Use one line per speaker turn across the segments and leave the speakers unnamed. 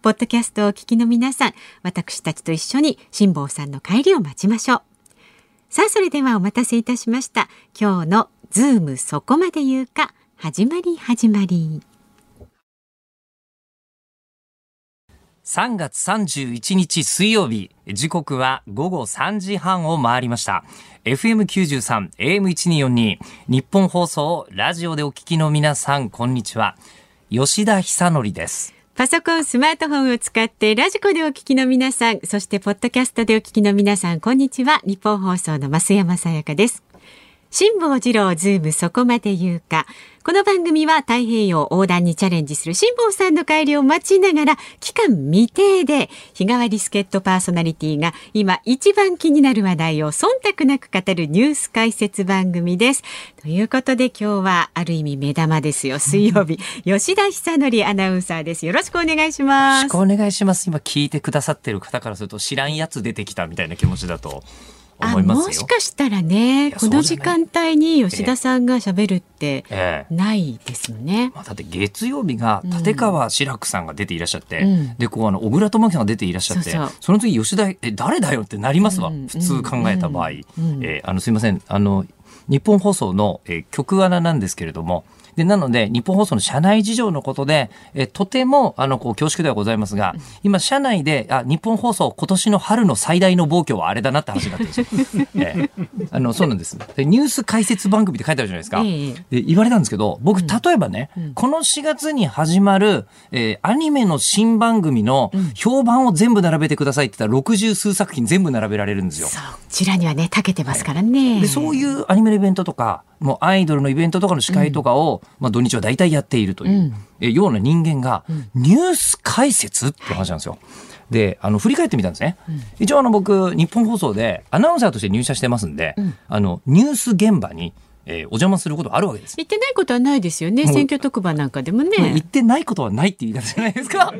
ポッドキャストをお聞きの皆さん、私たちと一緒に辛坊さんの帰りを待ちましょう。さあ、それではお待たせいたしました。今日のズームそこまで言うか、始まり始まり。
3月31日水曜日、時刻は午後3時半を回りました。FM93、AM1242、ニッポン放送、ラジオでお聞きの皆さん、こんにちは。吉田尚記です。
パソコン、スマートフォンを使ってラジコでお聞きの皆さん、そしてポッドキャストでお聞きの皆さん、こんにちは。ニッポン放送の増山さやかです。辛坊治郎ズームそこまで言うか。この番組は太平洋横断にチャレンジする辛坊さんの帰りを待ちながら期間未定で日替わり助っ人パーソナリティが今一番気になる話題を忖度なく語るニュース解説番組です。ということで今日はある意味目玉ですよ。水曜日、吉田久典アナウンサーです。よろしくお願いします。
よろしくお願いします。今聞いてくださってる方からすると知らんやつ出てきたみたいな気持ちだと。思います
もしかしたらねこの時間帯に吉田さんがしゃべるってないですよね、ええ
まあ、だって月曜日が立川志らくさんが出ていらっしゃって、うん、でこうあの小倉智樹さんが出ていらっしゃってその次吉田え誰だよってなりますわ、うん、普通考えた場合、うん、えー、あのすいません。あの日本放送の、えー、局アナなんですけれどもで、なので、日本放送の社内事情のことで、えとても、あの、こう、恐縮ではございますが、今、社内で、あ、日本放送、今年の春の最大の暴挙はあれだなって話になってるんですよ。えー、あの、そうなんです。で、ニュース解説番組って書いてあるじゃないですか。で、言われたんですけど、僕、例えばね、うん、この4月に始まる、えー、アニメの新番組の評判を全部並べてくださいって言ったら、60数作品全部並べられるんですよ。そ
ちらにはね、長けてますからね。
で、そういうアニメのイベントとか、もうアイドルのイベントとかの司会とかを、うん、まあ土日は大体やっているという、うん、えような人間が、ニュース解説って話なんですよ。はいであの振り返ってみたんですね、うん、一応あの僕日本放送でアナウンサーとして入社してますんで、うん、あのニュース現場にえー、お邪魔することあるわけです。
言ってないことはないですよね。選挙特番なんかでもね。
言ってないことはないって言い方じゃないですか。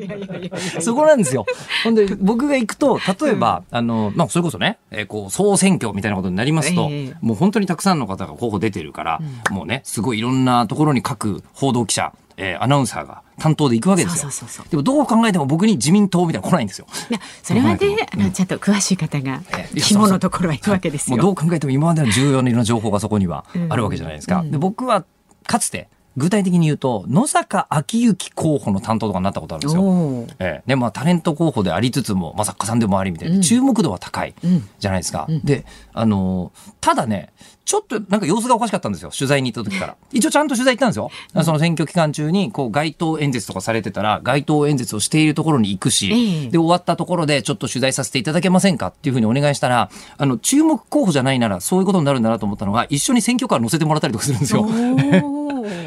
そこなんですよ。ほんで、僕が行くと、例えば、うん、あの、まあ、それこそね、えー、こう、総選挙みたいなことになりますと、えー、もう本当にたくさんの方が候補出てるから、うん、もうね、すごいいろんなところに各報道記者、えー、アナウンサーが担当で行くわけですよ。でもどう考えても僕に自民党みたいな来ないんですよ。
いやそれはね、うん、ちゃんと詳しい方が肝のところは行くわけですよ。
もうどう考えても今までの重要な情報がそこにはあるわけじゃないですか。うん、で僕はかつて具体的に言うと野坂昭之候補の担当とかになったことあるんですよ。ええ、でまあタレント候補でありつつも、まあ、作家さんでもありみたいな、うん、注目度は高いじゃないですか。うん、であのただねちょっとなんか様子がおかしかったんですよ取材に行った時から。一応ちゃんと取材行ったんですよ。その選挙期間中にこう街頭演説とかされてたら街頭演説をしているところに行くし、で終わったところでちょっと取材させていただけませんかっていうふうにお願いしたらあの注目候補じゃないならそういうことになるんだなと思ったのが一緒に選挙カー乗せてもらったりとかするんですよ。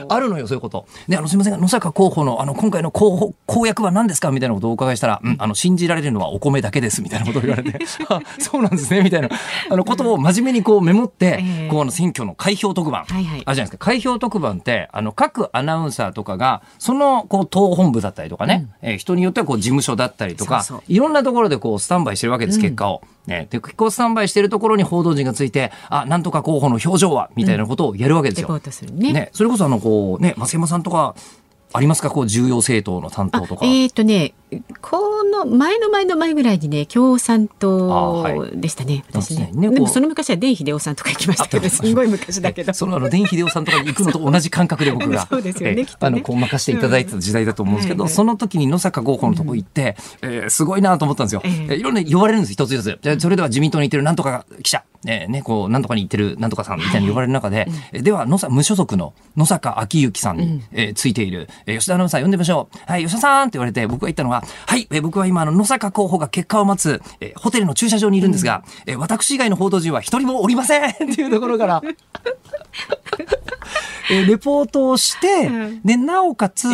あるのよ、そういうこと。で、あの、すみません、野坂候補の、あの、今回の候補、公約は何ですか？みたいなことをお伺いしたら、うん、あの、信じられるのはお米だけです、みたいなことを言われて、あ、そうなんですね、みたいな、あの、ことを真面目にこうメモって、こう、あの、選挙の開票特番、はいはい、あるじゃないですか。開票特番って、あの、各アナウンサーとかが、その、こう、党本部だったりとかね、うん、えー、人によってはこう、事務所だったりとか、いろんなところでこう、スタンバイしてるわけです、結果を。ね、で、結構スタンバイしてるところに報道陣がついて、あ、なんとか候補の表情は、みたいなことをやるわけですよ。
うん、ね、
ね。それこそあの、こう、ね、増山さんとか、ありますか？こう重要政党の担当とか。
えっ、ー、とね、この前の前の前ぐらいにね共産党でしたね、はい、私ね。ね。でもその昔は伝秀夫さんとか行きましたけど。すごい昔だけど
そのあの伝秀夫さんとかに行くのと同じ感覚で僕が
そうですよね、ね、
あのこう任せていただいてた時代だと思うんですけど、うん、その時に野坂候補のとこ行って、うん、えー、すごいなと思ったんですよ、えー、いろんな呼ばれるんです一つ一つ。じゃそれでは自民党に行ってるなんとか記者えー、ね、こう、なんとかに行ってるなんとかさんみたいに呼ばれる中で、はい、では、野さ無所属の野坂昭之さんに、うん、えー、ついている、えー、吉田アナウンサー呼んでみましょう。はい、吉田さんって言われて、僕が言ったのは、はい、えー、僕は今、あの、野坂候補が結果を待つ、えー、ホテルの駐車場にいるんですが、うん、えー、私以外の報道陣は一人もおりません っていうところから、えー、レポートをして、で、なおかつ、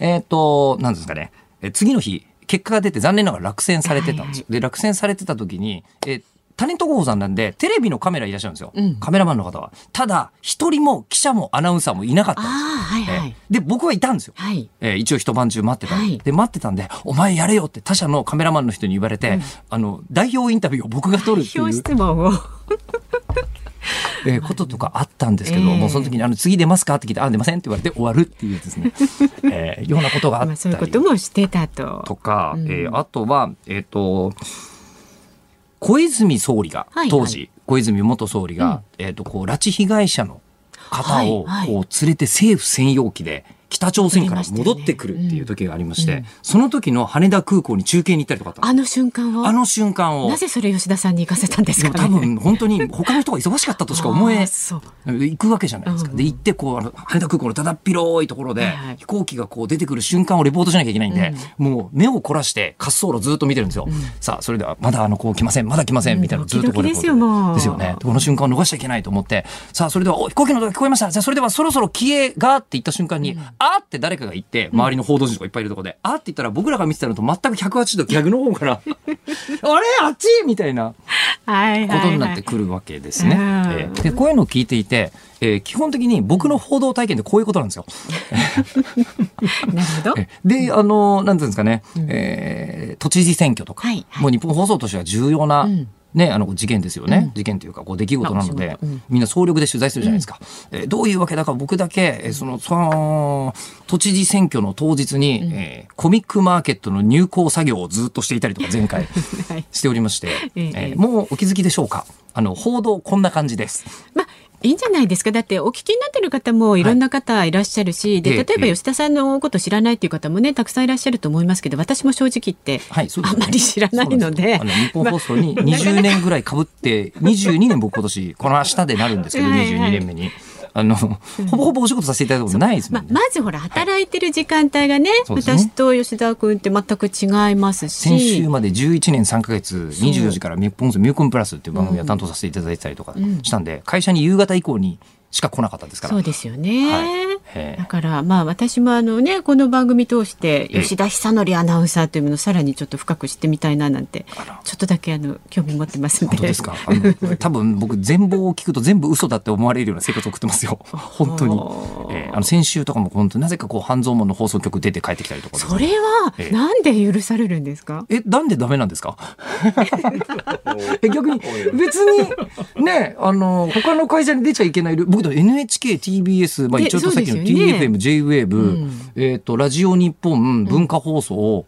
えっ、ー、と、なんですかね、えー、次の日、結果が出て残念ながら落選されてたんですよ。で、落選されてた時に、えー、タレント候補さんなんで、テレビのカメラいらっしゃるんですよ。うん、カメラマンの方は。ただ、一人も記者もアナウンサーもいなかったんです。はいはい、で、僕はいたんですよ。はい、えー、一応一晩中待ってた、はい、で、待ってたんで、お前やれよって他社のカメラマンの人に言われて、うん、あの、代表インタビューを僕が取るっていう。代
表質問を。
えー、こととかあったんですけど、えー、もうその時にあの次出ますかって聞いてあ出ませんって言われて終わるっていうですね、えー、ようなことがあったり
そういうこともしてたと。
とか、うん、えー、あとはえっ、ー、と小泉総理が、当時、小泉元総理が、えっ、と、こう、拉致被害者の方を、こう、連れて政府専用機で、北朝鮮から戻ってくるっていう時がありまして、ねうん、その時の羽田空港に中継に行ったりとか
あの瞬間を。
あの瞬間を。
なぜそれ吉田さんに行かせたんですか、ね、
多分本当に他の人が忙しかったとしか思え行くわけじゃないですか、うん、で行ってこうあの羽田空港のただっ広いところで、はいはい、飛行機がこう出てくる瞬間をレポートしなきゃいけないんで、うん、もう目を凝らして滑走路ずっと見てるんですよ、さあそれではまだあのこう来ません。まだ来ません。みたいなずっとこ
うですよ
ですよね。この瞬間を逃しちゃいけないと思って。さあそれでは飛行機の音が聞こえました。じゃあそれではそろそろ消えがって言った瞬間に、あって誰かが言って周りの報道陣とかいっぱいいるところで、あって言ったら僕らが見てたのと全く180度逆の方から あれあっちみたいなことになってくるわけですね。えー、でこういうのを聞いていて、えー、基本的に僕の報道体験ってこういうことなんですよ。
なるほど。
で、あの、なんていうんですかね、うん、えー、都知事選挙とか、はいはい、もう日本放送としては重要な、うんね、あの事件ですよね、うん、事件というかこう出来事なので、うん、みんな総力で取材するじゃないですか、うん、えー、どういうわけだか僕だけ、えー、そのその都知事選挙の当日に、うん、えー、コミックマーケットの入稿作業をずっとしていたりとか前回 しておりまして、はい、えー、もうお気づきでしょうか？あの報道こんな感じです。
まいいんじゃないですか。だってお聞きになってる方もいろんな方いらっしゃるし、はい、で例えば吉田さんのこと知らないっていう方もねたくさんいらっしゃると思いますけど私も正直言って、はい、あまり知らないのであの
日本放送に20年ぐらいかぶって22年僕今年この明日でなるんですけど 22年目に。あの、ほぼほぼお仕事させていただいたことないですもん、ね、
ままずほら働いてる時間帯がね、はい、私と吉田君って全く違いますし。
先週まで11年3か月24時からミューコンプラスっていう番組を担当させていただいてたりとかしたんで、うん、会社に夕方以降にしか来なかったですから。
そうですよね。はい、だからまあ私もあのねこの番組通して吉田久典アナウンサーというものをさらにちょっと深く知ってみたいななんてちょっとだけあの興味持ってますんで。
本当ですか？多分僕全貌を聞くと全部嘘だって思われるような生活を送ってますよ。本当に。えー、あの先週とかも本当なぜかこう半蔵門の放送局出て帰ってきたりとか、
それはなんで許されるんですか？
えなんでダメなんですか？え 逆に別にねあの他の会社に出ちゃいけない僕 NHK、TBS、まあ、一応さっきの TFM、JWAVE、うん、えっ、ー、と、ラジオ日本、文化放送、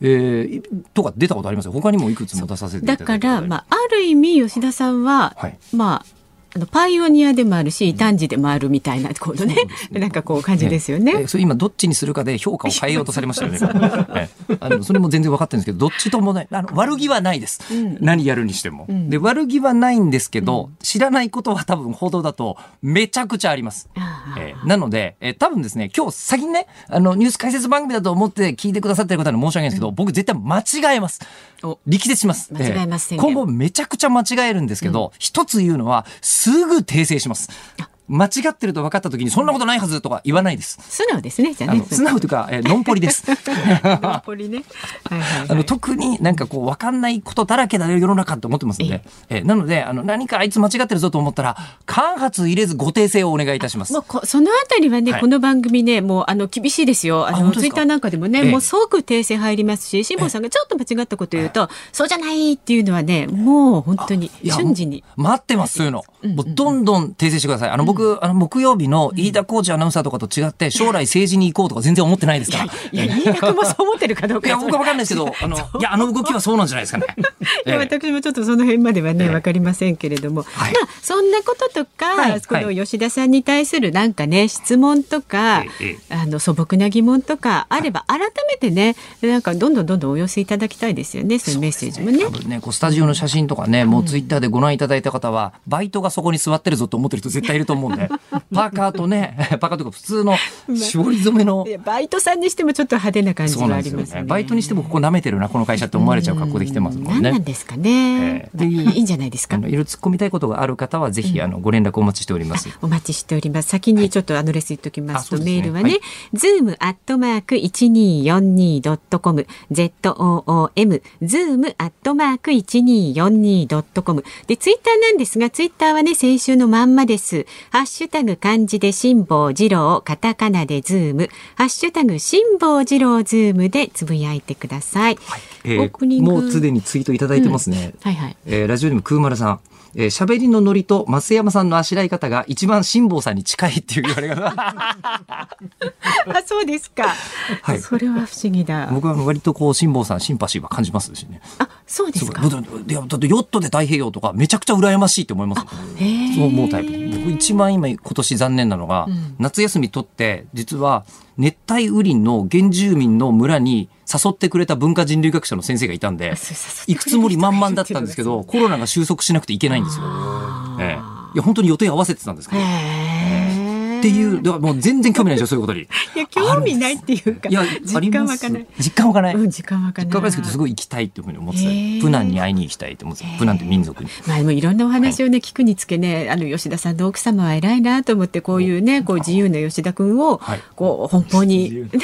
えー、とか出たことありますよ。他にもいくつも出させていただいて。
だから、まあ、ある意味、吉田さんは、はい、まあ、あのパイオニアでもあるし異端児でもあるみたいなこのね、ね、なんかこう感じですよね。
ねそれ今どっちにするかで評価を変えようとされましたよね。あのそれも全然分かってるんですけどどっちともない。あの悪気はないです、うん、何やるにしても。うん、で悪気はないんですけど、うん、知らないことは多分報道だとめちゃくちゃあります。えー、なので、えー、多分ですね今日先にねあのニュース解説番組だと思って聞いてくださってる方に申し訳ないんですけど、僕絶対間違えます。力説します。
間違えます、
えー、今後めちゃくちゃ間違えるんですけど、一つ言うのはすぐ訂正します。間違ってると分かった時にそんなことないはずとか言わないです。
素直ですね。じゃね。
素直というか、えー、のんぽりです。
のんぽりね。
はいはいはい、あの特になんかこう分かんないことだらけだよ世の中と思ってますんで、えー、なのであの何かあいつ間違ってるぞと思ったら間髪入れずご訂正をお願いいたします。
もうそのあたりはね、はい、この番組ねもうあの厳しいですよ。あのツイッターなんかでもね、えー、もう即訂正入りますし、辛坊さんがちょっと間違ったこと言うと、そうじゃないっていうのはねもう本当に瞬時に
待ってますそういうの、うんうん、もうどんどん訂正してください。あの僕僕、あの、木曜日の飯田浩二アナウンサーとかと違って、将来政治に行こうとか全然思ってないですから。い
や、飯田君もそう思ってるかどうか。
いや、僕はわかんないですけど、あの、いや、あの動きはそうなんじゃないですかね。
いや、私もちょっとその辺まではね、わかりませんけれども。まあ、そんなこととか、この吉田さんに対するなんかね、質問とか、あの、素朴な疑問とかあれば、改めてね、なんかどんどんどんどんお寄せいただきたいですよね、そういうメッセージもね。
ね、こうスタジオの写真とかね、もうツイッターでご覧いただいた方は、バイトがそこに座ってるぞと思ってる人絶対いると思うんで、パーカーとね、パーカーとか普通の絞り染めの。
バイトさんにしてもちょっと派手な感じがありますね。
バイトにしてもここ舐めてるな、この会社って思われちゃう格好で来てますもんね。
何なんですかね。えー、いいんじゃないですか。い
ろいろ突っ込みたいことがある方は、ぜひ、あの、ご連絡お待ちしております。
お待ちしております。先にちょっとアドレス言っておきますと、メールはね、ズームアットマーク 1242.com、ZOOM、ズームアットマーク 1242.com。で、ツイッターなんですが、ツイッターはね、先週のまんまです。ハッシュタグ漢字で辛坊治郎、カタカナでズーム、ハッシュタグ辛坊治郎ズームでつぶやいてください。はい、
えー、もうすでにツイートいただいてますね。うん、はいはい。えー、ラジオネーム空丸さん。えー、喋りのノリと増山さんのあしらい方が一番辛坊さんに近いっていう言われ方。
あ、そうですか。はい。それは不思議だ。
僕は割とこう辛坊さんシンパシーは感じますしね。
あ、そうですか。
いやだってヨットで太平洋とかめちゃくちゃ羨ましいって思います。そう思うタイプ。僕一番今今年残念なのが、うん、夏休み取って実は熱帯雨林の原住民の村に誘ってくれた文化人類学者の先生がいたんで、行くつもり満々だったんですけど、コロナが収束しなくていけないんですよ。ええ、いや、本当に予定合わせてたんですけど。っていう、だからもう全然興味ないでしょ、そういうことに。い
や、興味ないっていうか、いや、実感湧かない。
実感湧かない。
うん、実感湧かない。実感湧かないです
けど、すごい行きたいっていうふうに思ってた。プナンに会いに行きたいって思ってた。プナンって民族に。
まあ、でもいろんなお話をね、聞くにつけね、あの、吉田さんの奥様は偉いなと思って、こういうね、こう自由な吉田君を、こう、奔放に、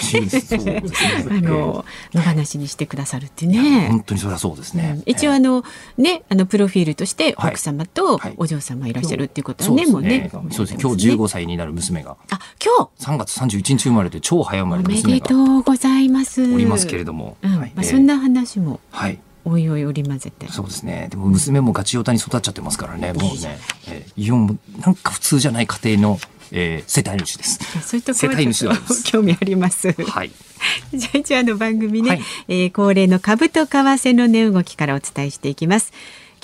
あの、野放しにしてくださるってね。
本当にそれはそうですね。
一応、あの、ね、あの、プロフィールとして、奥様とお嬢様いらっしゃるっていうことはね、もうね。
そうですね。今日15歳になる娘が。
あ、今日。
3月31日生まれて超早生まれ
おめでとうございます。
おりますけれども、
うん。まあ、そんな話もはい。おいおい織り交ぜて。
そうですね。でも娘もガチオタに育っちゃってますからね、もうね、えー、イオンなんか普通じゃない家庭の、えー、世帯主です。
そういうところで興味あります。はい。じゃあ一応の番組ね、はい、えー、恒例の株と為替の値動きからお伝えしていきます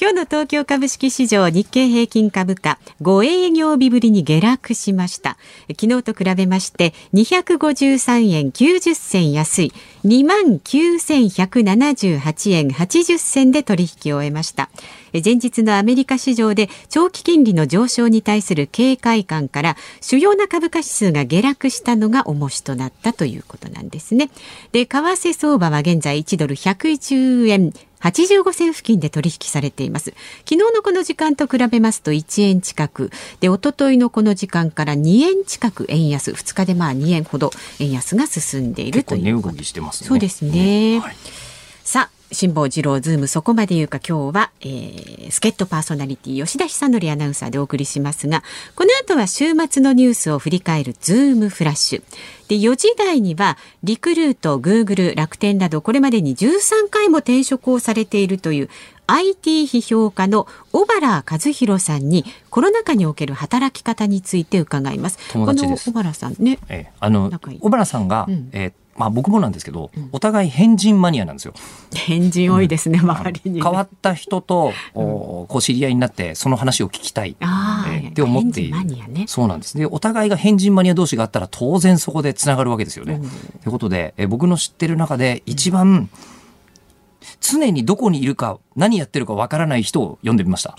今日の東京株式市場日経平均株価5営業日ぶりに下落しました。昨日と比べまして253円90銭安い。2万9178円80銭で取引を終えました。前日のアメリカ市場で長期金利の上昇に対する警戒感から主要な株価指数が下落したのが重しとなったということなんですね。で為替相場は現在1ドル110円85銭付近で取引されています。昨日のこの時間と比べますと1円近く。で一昨日のこの時間から2円近く円安。2日でまあ2円ほど円安が進んでいるという、ね、そうですね、はい、辛坊治郎ズームそこまで言うか今日は、えー、助っ人パーソナリティ吉田尚記アナウンサーでお送りしますがこの後は週末のニュースを振り返るズームフラッシュで4時台にはリクルートグーグル楽天などこれまでに13回も転職をされているという IT 批評家の小原和弘さんにコロナ禍における働き方について伺います。
友達
小原さんね。
ええ、あの小原さんが、うん、えーまあ僕もなんですけど、お互い変人マニアなんですよ。
変人多いですね、うん、周りに、
変わった人と、うん、こう知り合いになってその話を聞きたい、えー、って思っている。ね、そうなんです。で、お互いが変人マニア同士があったら当然そこでつながるわけですよね。と、うん、いうことで、えー、僕の知ってる中で一番、常にどこにいるか何やってるかわからない人を呼んでみました。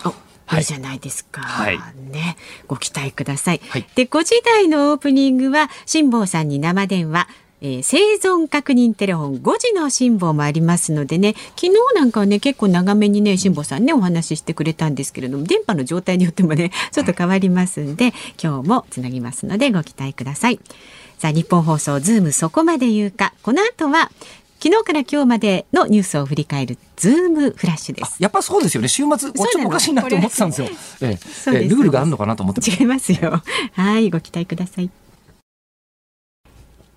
いいじゃないですか。はい、ね、ご期待ください。はい、で、5時台のオープニングは辛坊さんに生電話。えー、生存確認テレフォン5時の辛抱もありますのでね昨日なんかはね結構長めにね辛抱さんねお話ししてくれたんですけれども電波の状態によってもね ちょっと変わりますんで今日もつなぎますのでご期待くださいさあニッポン放送ズームそこまで言うかこの後は昨日から今日までのニュースを振り返るズームフラッシュです。
やっぱそうですよね。週末ちょっとおかしいなと思ってたんですよ。ええ、ルールがあるのかなと思って
違いますよ。はい、ご期待ください。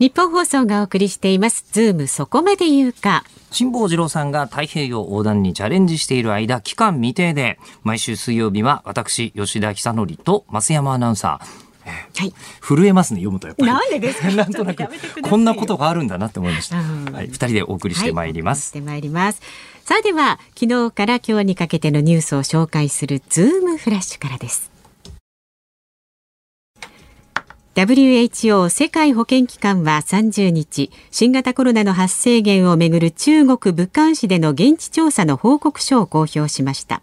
ニッポン放送がお送りしています。ズームそこまで言うか。
辛坊治郎さんが太平洋横断にチャレンジしている間期間未定で毎週水曜日は私吉田尚記と増山アナウンサー。はい、震えますね読むとやっぱり。
なんでですか？
なんとなくこんなことがあるんだなって思いました、はい、二人でお送りしてまいります、
はい、してまいります。さあでは昨日から今日にかけてのニュースを紹介するズームフラッシュからです WHO 世界保健機関は30日新型コロナの発生源をめぐる中国武漢市での現地調査の報告書を公表しました。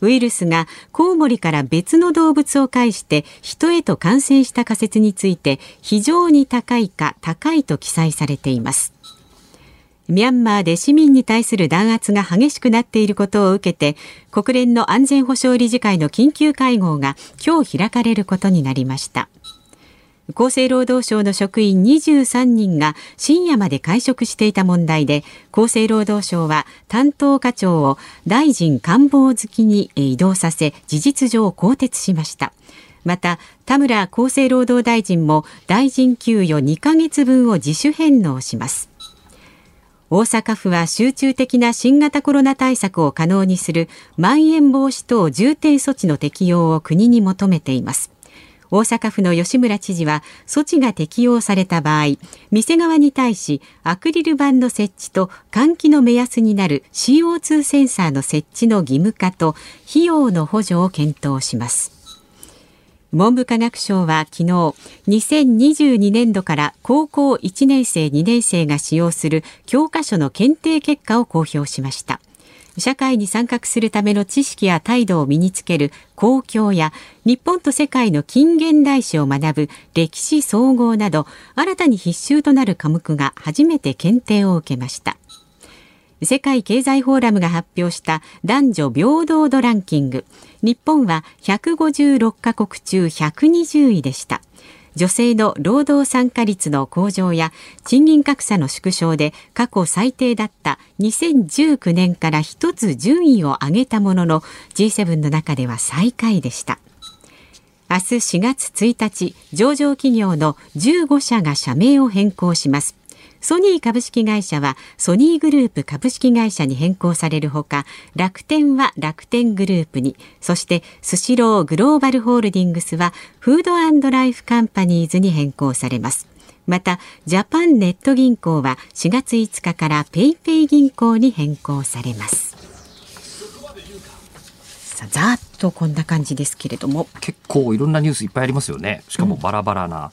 ウイルスがコウモリから別の動物を介して人へと感染した仮説について非常に高いか高いと記載されています。ミャンマーで市民に対する弾圧が激しくなっていることを受けて国連の安全保障理事会の緊急会合が今日開かれることになりました。厚生労働省の職員23人が深夜まで会食していた問題で厚生労働省は担当課長を大臣官房付きに移動させ事実上更迭しました。また田村厚生労働大臣も大臣給与2ヶ月分を自主返納します。大阪府は集中的な新型コロナ対策を可能にするまん延防止等重点措置の適用を国に求めています。大阪府の吉村知事は措置が適用された場合店側に対しアクリル板の設置と換気の目安になる CO2 センサーの設置の義務化と費用の補助を検討します。文部科学省は昨日2022年度から高校1年生2年生が使用する教科書の検定結果を公表しました。社会に参画するための知識や態度を身につける公共や日本と世界の近現代史を学ぶ歴史総合など新たに必修となる科目が初めて検定を受けました。世界経済フォーラムが発表した男女平等度ランキング。日本は156カ国中120位でした。女性の労働参加率の向上や賃金格差の縮小で過去最低だった2019年から1つ順位を上げたものの G7 の中では最下位でした。明日4月1日上場企業の15社が社名を変更します。ソニー株式会社はソニーグループ株式会社に変更されるほか楽天は楽天グループにそしてスシローグローバルホールディングスはフードライフカンパニーズに変更されます。またジャパンネット銀行は4月5日から PayPay銀行に変更されます。さあざっとこんな感じですけれども。
結構いろんなニュースいっぱいありますよね。しかもバラバラな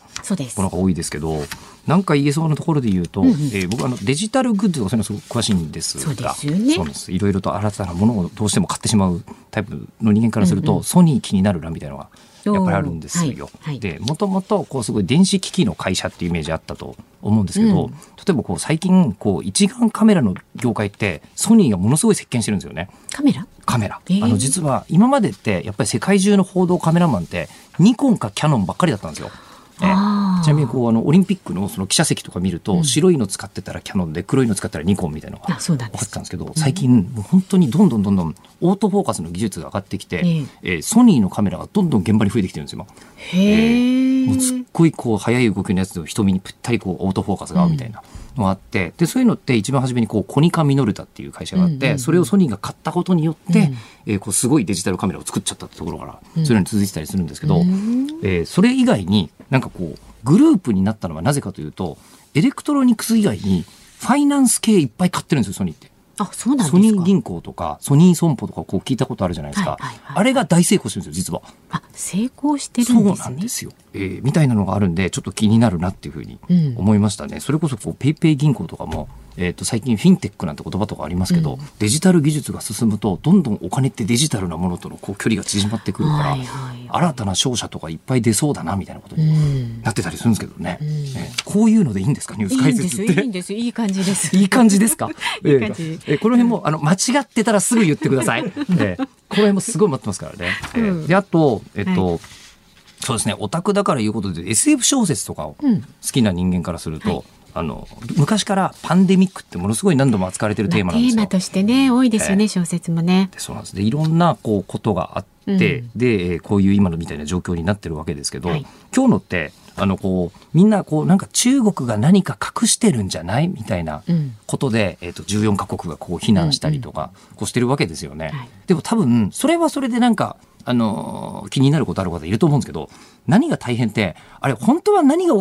ものが多いですけど、うんなんか言えそうなところで言うと、うん。うん、えー、僕あのデジタルグッズそういうのすごく詳しいんですが。
そうです
いろいろと新たなものをどうしても買ってしまうタイプの人間からすると、うんうん、ソニー気になるなみたいなのがやっぱりあるんですよ。でもともとこうすごい電子機器の会社っていうイメージあったと思うんですけど、うん、例えばこう最近こう一眼カメラの業界ってソニーがものすごい席巻してるんですよね。
カメラ？
カメラ、えー、あの実は今までってやっぱり世界中の報道カメラマンってニコンかキャノンばっかりだったんですよ。ちなみにこうあのオリンピックのその記者席とか見ると、白いの使ってたらキャノンで黒いの使ったらニコンみたいなのが分かってたんですけど最近もう本当にどんどんどんどんオートフォーカスの技術が上がってきて、えー、ソニーのカメラがどんどん現場に増えてきてるんですよ
今。へ
えー、もうすっごいこう速い動きのやつで瞳にぴったりこうオートフォーカスが合うみたいな。のがあって。でそういうのって一番初めにこうコニカミノルタっていう会社があって、それをソニーが買ったことによって、うん、えー、こうすごいデジタルカメラを作っちゃったってところから、そういうのに続いてたりするんですけど、うん、えー、それ以外になんかこうグループになったのはなぜかというと、エレクトロニクス以外に、ファイナンス系いっぱい買ってるんですよ、ソニーって。
あ、そうなん
ソニー銀行とか、ソニー損保とかこう聞いたことあるじゃないですか。はいはいはい、あれが大成功してるんですよ、実は。
あ、成功してるんですね。
そうなんですよ。えー、みたいなのがあるんで、ちょっと気になるなっていうふうに思いましたね。うん、それこそこう、 PayPay銀行とかも、えー、と最近フィンテックなんて言葉とかありますけど、うん、デジタル技術が進むとどんどんお金ってデジタルなものとのこう距離が縮まってくるから、はいはい、新たな商社とかいっぱい出そうだなみたいなことになってたりするんですけどね、うん、えー、こういうのでいいんですか？ニュース解説って。
いいんです。いい感じです。
いい感じですか？いいえー、この辺もあの間違ってたらすぐ言ってください、えー、この辺もすごい待ってますからね、えー、であとえっと、はい。そうですね。オタクだからいうことで SF 小説とかを好きな人間からすると、うんはいあの昔からパンデミックってものすごい何度も扱われてるテーマなんですよ。
まあ、テーマとしてね多いですよね、えー、小説もね。
でそうなんです。でいろんなこうことがあって、うん、でこういう今のみたいな状況になってるわけですけど、はい、今日のってあのこうみんなこうなんか中国が何か隠してるんじゃない？みたいなことで、うん、えー、と14か国がこう非難したりとかこうしてるわけですよね。はい、でも多分それはそれでなんかあの気になることある方いると思うんですけど何が大変ってあれ本当は何が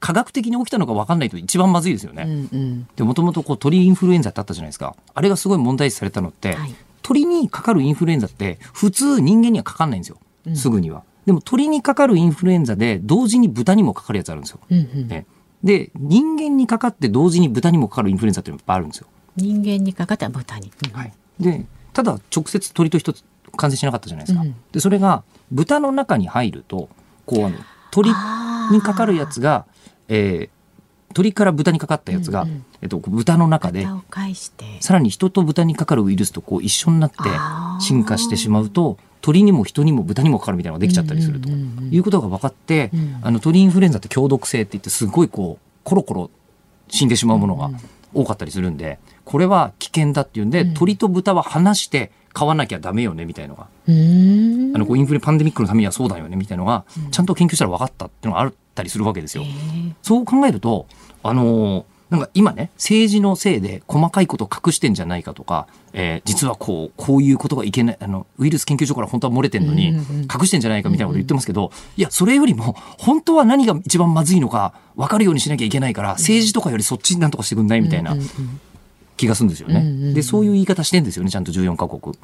科学的に起きたのか分かんないと一番まずいですよね。うんうん、でもともと鳥インフルエンザってあったじゃないですか。あれがすごい問題視されたのって、はい、鳥にかかるインフルエンザって普通人間にはかかんないんですよ、すぐには。でも鳥にかかるインフルエンザで同時に豚にもかかるやつあるんですよ。うんうん、ね、で人間にかかって同時に豚にもかかるインフルエンザっていうのがいっぱいあるんですよ。
人間にかかった豚に、
うん、はい、でただ直接鳥と一つ感染しなかったじゃないですか。うん、でそれが豚の中に入るとこうあの鳥にかかるやつが、えー、鳥から豚にかかったやつが、うんうん、えっと、豚の中でさらに人と豚にかかるウイルスとこう一緒になって進化してしまうと鳥にも人にも豚にもかかるみたいなのができちゃったりすると。いうことが分かって、うん、あの鳥インフルエンザって強毒性って言ってすごいこうコロコロ死んでしまうものが多かったりするんでこれは危険だっていうんで、うん、鳥と豚は離して飼わなきゃダメよねみたいのが。あのこうインフレパンデミックのためにはそうだよねみたいのがちゃんと研究したら分かったっていうのがあったりするわけですよ。そう考えるとあのーなんか今ね、政治のせいで細かいことを隠してんじゃないかとか、えー、実はこう、こういうことがいけない、あの、ウイルス研究所から本当は漏れてんのに、隠してんじゃないかみたいなこと言ってますけど、いや、それよりも、本当は何が一番まずいのか分かるようにしなきゃいけないから、政治とかよりそっちになんとかしてくんないみたいな気がするんですよね。で、そういう言い方してんですよね、ちゃんと14カ国。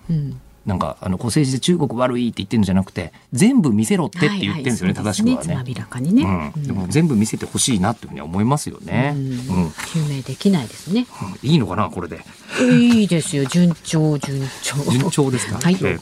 なんかあの政治で中国悪いって言ってるんじゃなくて全部見せろってって言ってるんですよね、はいはい、正しくはね。ねうん、でも全部見せてほしいなっていうふうに思いますよね。うん、
究明できないですね。
うん、いいのかなこれで。
いいですよ順調順調。
順調ですか？はい。えー、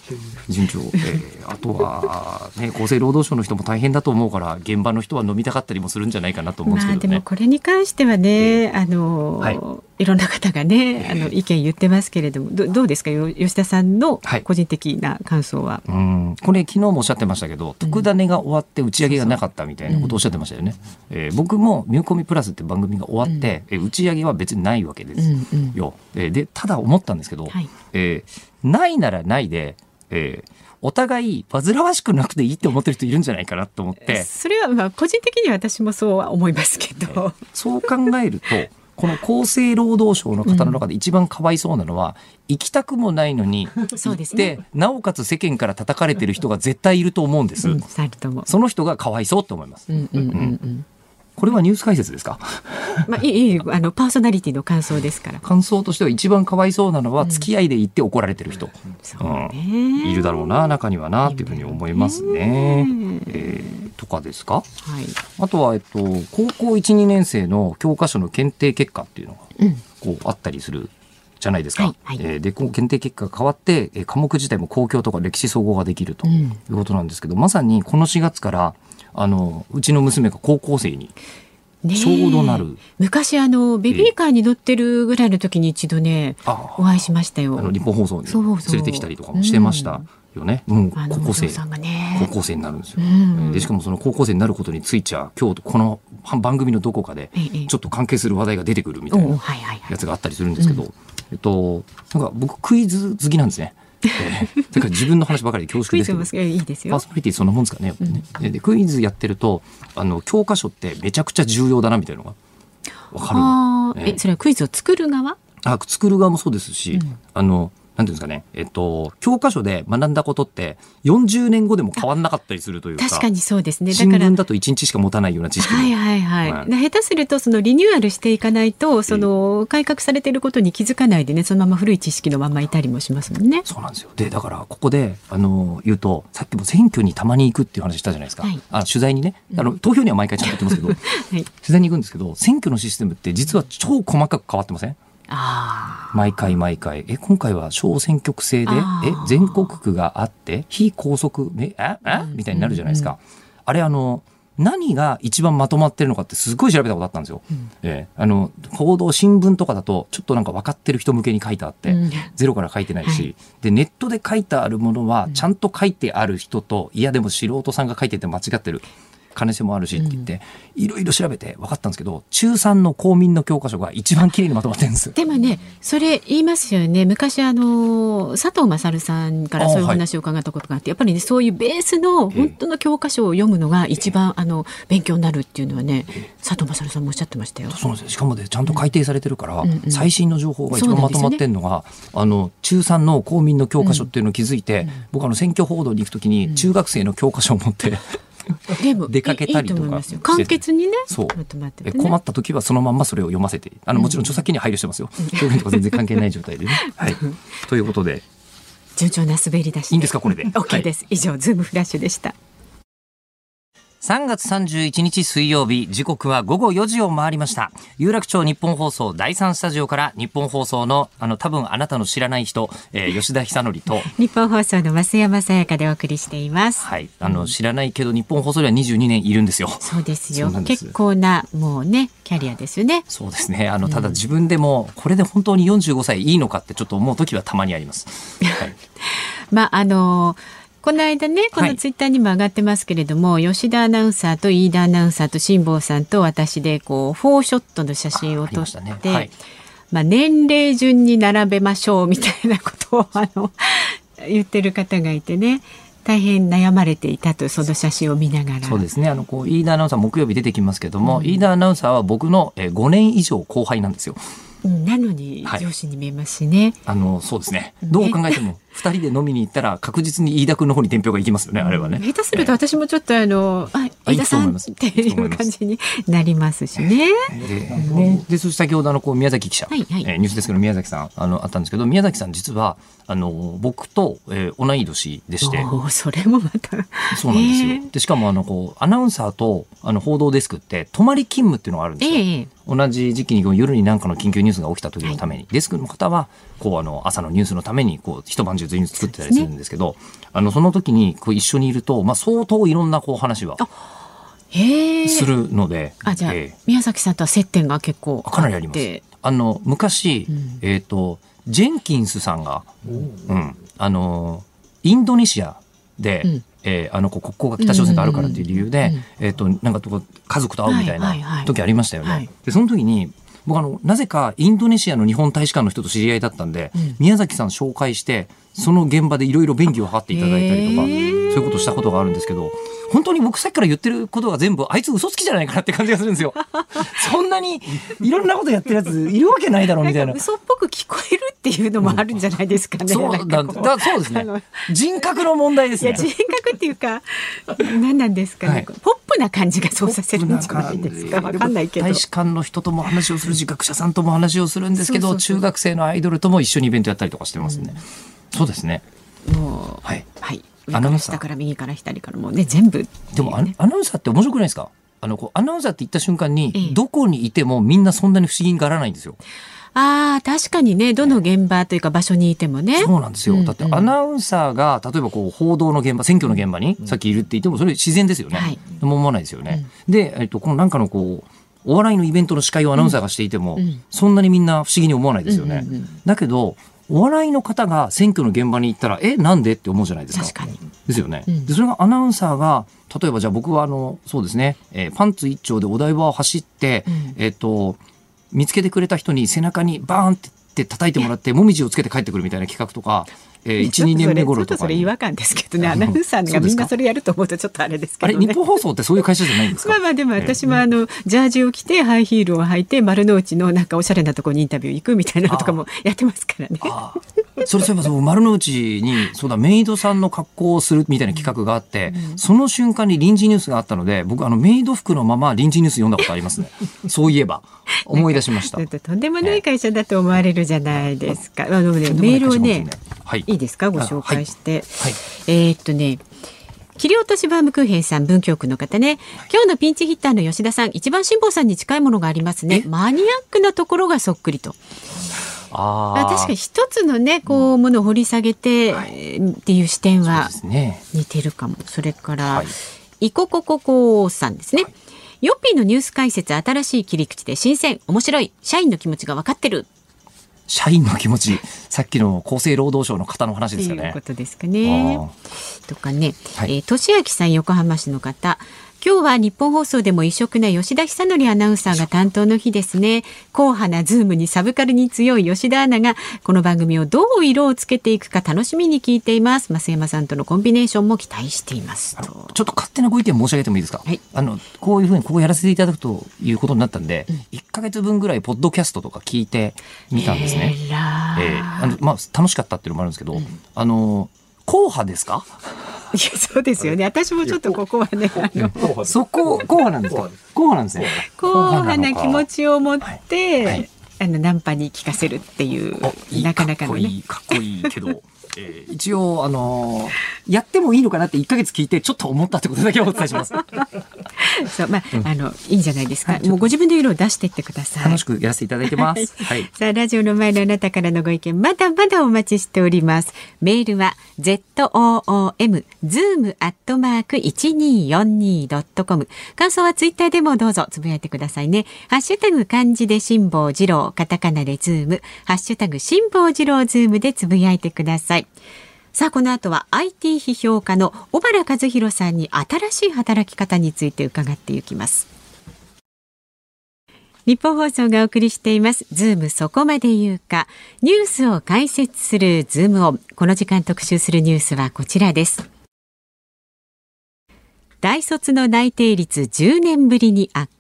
順調。えー、あとはね厚生労働省の人も大変だと思うから現場の人は飲みたかったりもするんじゃないかなと思うんですけどね。まあ、でも
これに関してはね、えー、あの、はい、いろんな方がねあの意見言ってますけれどもどどうですか？吉田さんの個人的な感想は、
はい、うん。これ昨日もおっしゃってましたけど特ダネが終わって打ち上げがなかったみたいなことをおっしゃってましたよね。うん、えー、僕も「ミューコミプラス」って番組が終わって、うん、打ち上げは別にないわけですよ。うんうん、でただ思ったんですけど、はい、えー、ないならないで、えーお互い煩わしくなくていいって思ってる人いるんじゃないかなと思って。
それはまあ個人的には私もそうは思いますけど。
そう考えると この厚生労働省の方の中で一番かわいそうなのは、うん、行きたくもないのに行って、ね、なおかつ世間から叩かれてる人が絶対いると思うんです、うん、その人がかわいそうと思います。うんうんうん。うんこれはニュース解説ですか？
まあ、いい、あの、パーソナリティの感想ですから。
感想としては一番かわいそうなのは、付き合いで行って怒られてる人。うん、うん、いるだろうな、中にはな、っていうふうに思いますね。ねえー、とかですか？はい。あとは、えっと、高校一二年生の教科書の検定結果っていうのが、こう、あったりする。じゃないですか。はいはい、えー、で、検定結果が変わって、えー、科目自体も公共とか歴史総合ができるということなんですけど、うん、まさにこの4月から、あのうちの娘が高校生にちょうどなる。
昔あのベビーカーに乗ってるぐらいの時に一度ね、お会いしましたよ。
あの日本放送に連れてきたりとかもしてましたよね。うん、高校生、ね、高校生になるんですよ、うん、でしかもその高校生になることについちゃ今日この番組のどこかでちょっと関係する話題が出てくるみたいなやつがあったりするんですけど、えっとなんか僕クイズ好きなんですね。えー、だから自分の話ばかりで恐縮ですけど。いいですよ。パーソナリティそんなもんですかね,、うん、でクイズやってるとあの教科書ってめちゃくちゃ重要だなみたいなのが分か
る、えー、それはクイズを作る側？
あ作る側もそうですし、うん、あのなんていうんですかね、えっと、教科書で学んだことって40年後でも変わんなかったりするというか
確かにそうですね。
だから新聞だと1日しか持たないような知識
はいはいはい、はい、下手するとそのリニューアルしていかないとその改革されていることに気づかないでねそのまま古い知識のままいたりもしますもんね。
そうなんですよ。でだからここであの言うとさっきも選挙にたまに行くっていう話したじゃないですか、はい、あ取材にねあの投票には毎回ちゃんと行ってますけど、はい、取材に行くんですけど選挙のシステムって実は超細かく変わってません？毎回毎回。え今回は小選挙区制でえ全国区があって非拘束えああみたいになるじゃないですか。あれあの何が一番まとまってるのかってすごい調べたことあったんですよ。うん、えー、あの報道新聞とかだとちょっとなんか分かってる人向けに書いてあって、うん、ゼロから書いてないし、はい、でネットで書いてあるものはちゃんと書いてある人と、いやでも素人さんが書いてて間違ってる。金瀬もあるしって言って、いろいろ調べて分かったんですけど中3の公民の教科書が一番綺麗にまとまってるんです
でもねそれ言いますよね。昔あの佐藤勝さんからそういう話を伺ったことがあってやっぱりねそういうベースの本当の教科書を読むのが一番あの勉強になるっていうのはね佐藤勝さんもおっしゃってましたよ。
そうですしかもねちゃんと改訂されてるから、
うんうん。
最新の情報が一番まとまってるのが、あの中3の公民の教科書っていうのを気づいて、僕あの選挙報道に行くときに中学生の教科書を持って、
でも
出かけたりとか。
いいいい思いますよ。簡潔にね
そう。
まとまって
で
てね。
困った時はそのまんまそれを読ませて。あのもちろん著作権には配慮してますよ、表現とか全然関係ない状態でね。はい、ということで。
順調な滑り出し
いいんですかこれで。
OK です、以上ズームフラッシュでした
3月31日水曜日時刻は午後4時を回りました。有楽町日本放送第3スタジオから日本放送のあの多分あなたの知らない人、えー吉田久典と。
日本放送の増山さやかでお送りしています。
はい。あの知らないけど日本放送では22年いるんですよ。
そうですよ。
す。
結構なもうねキャリアですよね。
そうですね。あのただ自分でもこれで本当に45歳いいのかってちょっと思う時はたまにあります、はい、
まああのこの間ねこ
はい。
のツイッターにも上がってますけれども、吉田アナウンサーと飯田アナウンサーと辛坊さんと私でこうフォーショットの写真を撮っ
あありまね。
て、
はい。
まあ、年齢順に並べましょうみたいなことをあの言ってる方がいてね大変悩まれていたとその写真を見ながら。
そうですね。あのこう飯田アナウンサー木曜日出てきますけども、飯田アナウンサーは僕のえー5年以上後輩なんですよ。
うんなのに
はい。
上司に見えますしね。
あのそうですね。どう考えても2人で飲みに行ったら確実に飯田君の方に伝票が行きますよねあれはね。
下手すると私もちょっとあの、あ、
あ
飯田さんっ
行くと思います。
ていう感じになりますしね。
ででそして先ほどあのこう宮崎記者、
はいはい。
えーニュースですけど宮崎さんあのあったんですけど宮崎さん実はあの僕と、えー同い年でして。
それもまた。
そうなんですよ、でしかもあのこうアナウンサーとあの報道デスクって泊まり勤務っていうのがあるんですよ、
ええ。
同じ時期にこう夜に何かの緊急ニュースが起きた時のために、デスクの方はこうあの朝のニュースのためにこう一晩中ニュース作ってたりするんですけどあのその時にこう一緒にいると、まあ、相当いろんなこう話は。するので、
あ、じゃあ、
ええ。
宮崎さんとは接点が結構
かなりあります。あの昔、
ん。
えっ、とジェンキンスさんが、うん、あのインドネシアで、
うん。
えーあのこう国交が北朝鮮とあるからっていう理由で、
うんうんうん
えっ、となんか家族と会うみたい
はいはいは
ない。時ありましたよね。
はい。
でその時に僕あのなぜかインドネシアの日本大使館の人と知り合いだったんで、
うん。
宮崎さん紹介してその現場でいろいろ便宜を図っていただいたりとか、そういうことをしたことがあるんですけど本当に僕さっきから言ってることが全部あいつ嘘つきじゃないかなって感じがするんですよ。そんなにいろんなことやってるやついるわけないだろうみたいな。
嘘っぽく聞こえるっていうのもあるんじゃないですかね。
そう
んかこう
だそうですね。人格の問題ですね
いや。人格っていうか何なんですかね、
はい
ポップな感じがそうさせるんじゃないですかわかんないけど
大使館の人とも話をするし学者さんとも話をするんですけど
そうそうそう
中学生のアイドルとも一緒にイベントやったりとかしてますね。そうですね。
もう
はい。
はい上か
アナウンサー。
ら下から右から左からもうね全部ね。
でもアナアナウンサーって面白くないですか？あのこうアナウンサーって言った瞬間に、
ええ。
どこにいてもみんなそんなに不思議にならないんですよ。
ああ確かにねどの現場というか場所にいてもね。
そうなんですよ。
うん
だってアナウンサーが例えばこう報道の現場選挙の現場にさっきいるって言ってもそれ自然ですよね。
はい。
でも思わないですよね。で、えっとこのなんかのこうお笑いのイベントの司会をアナウンサーがしていても、
うん。
そんなにみんな不思議に思わないですよね。
うんうんうん。
だけどお笑いの方が選挙の現場に行ったらえなんでって思うじゃないですか。
確かに
ですよね。
うん
でそれがアナウンサーが例えばじゃあ僕はあのそうですね、えーパンツ一丁でお台場を走って、
うん
えっ、と見つけてくれた人に背中にバーンってって叩いてもらってもみじをつけて帰ってくるみたいな企画とか、えー、12年目頃とかに。
ちょっとそれ違和感ですけどね。アナウンサーがみんなそれやると思うとちょっとあれですけどね。
あれ日本放送ってそういう会社じゃないんですか？
まあまあでも私もあのジャージを着てハイヒールを履いて丸の内のなんかおしゃれなところにインタビュー行くみたいなのとかもやってますからね。
ああそれそういえばそう丸の内にそうだメイドさんの格好をするみたいな企画があって、その瞬間に臨時ニュースがあったので僕あのメイド服のまま臨時ニュース読んだことありますねそういえば。思い出しました。
ととんでもない会社だと思われるじゃないですか。あのねメールをね
はい。
いいですか？ご紹介して。
はい。
えーっとね。切り落としバームクーヘンさん文京区の方ね。今日のピンチヒッターの吉田さん一番辛坊さんに近いものがありますね。マニアックなところがそっくりと。
あ
確かに一つのねこうものを掘り下げて、
はい。
えーっていう視点は似てるかも。それから、
はい。
イココココさんですね、ヨッピーのニュース解説新しい切り口で新鮮面白い社員の気持ちが分かってる
社員の気持ちさっきの厚生労働省の方の話ですかね。
ことですかね。とかね、
はい。
えー、俊明さん横浜市の方今日はニッポン放送でも異色な吉田尚記アナウンサーが担当の日ですね。硬派なズームにサブカルに強い吉田アナがこの番組をどう色をつけていくか楽しみに聞いています。増山さんとのコンビネーションも期待しています
ちょっと勝手なご意見申し上げてもいいですか、はい、あのこういうふうにここやらせていただくということになったんで、うん、1か月分ぐらいポッドキャストとか聞いてみたんですね。
えー、あ
のまあ楽しかったっていうのもあるんですけど、うん、あの硬派ですか？
いやそうですよね。私もちょっとここはね
そこ硬派なんですか？硬派なんですね。
硬派な気持ちを持って、はい。はい、あのナンパに聞かせるっていうなかなかの
ね。かっこいいけどえー、一応、あのー、やってもいいのかなって1か月聞いて、ちょっと思ったってことだけお伝えします。
そう、まあ、うん、あの、いいんじゃないですか。はい、もうご自分の色を出していってください。
楽しくやらせていただいてます。はい。
さあ、ラジオの前のあなたからのご意見、まだまだお待ちしております。メールは、zoom、zoom アットマーク 1242.com。感想はツイッターでもどうぞつぶやいてくださいね。ハッシュタグ漢字で辛坊治郎、カタカナでズーム、ハッシュタグ辛坊治郎ズームでつぶやいてください。さあこの後は IT 批評家の尾原和啓さんに新しい働き方について伺っていきます。ニッポン放送がお送りしています。ズームそこまで言うか。ニュースを解説するズームオン。この時間特集するニュースはこちらです。大卒の内定率10年ぶりに悪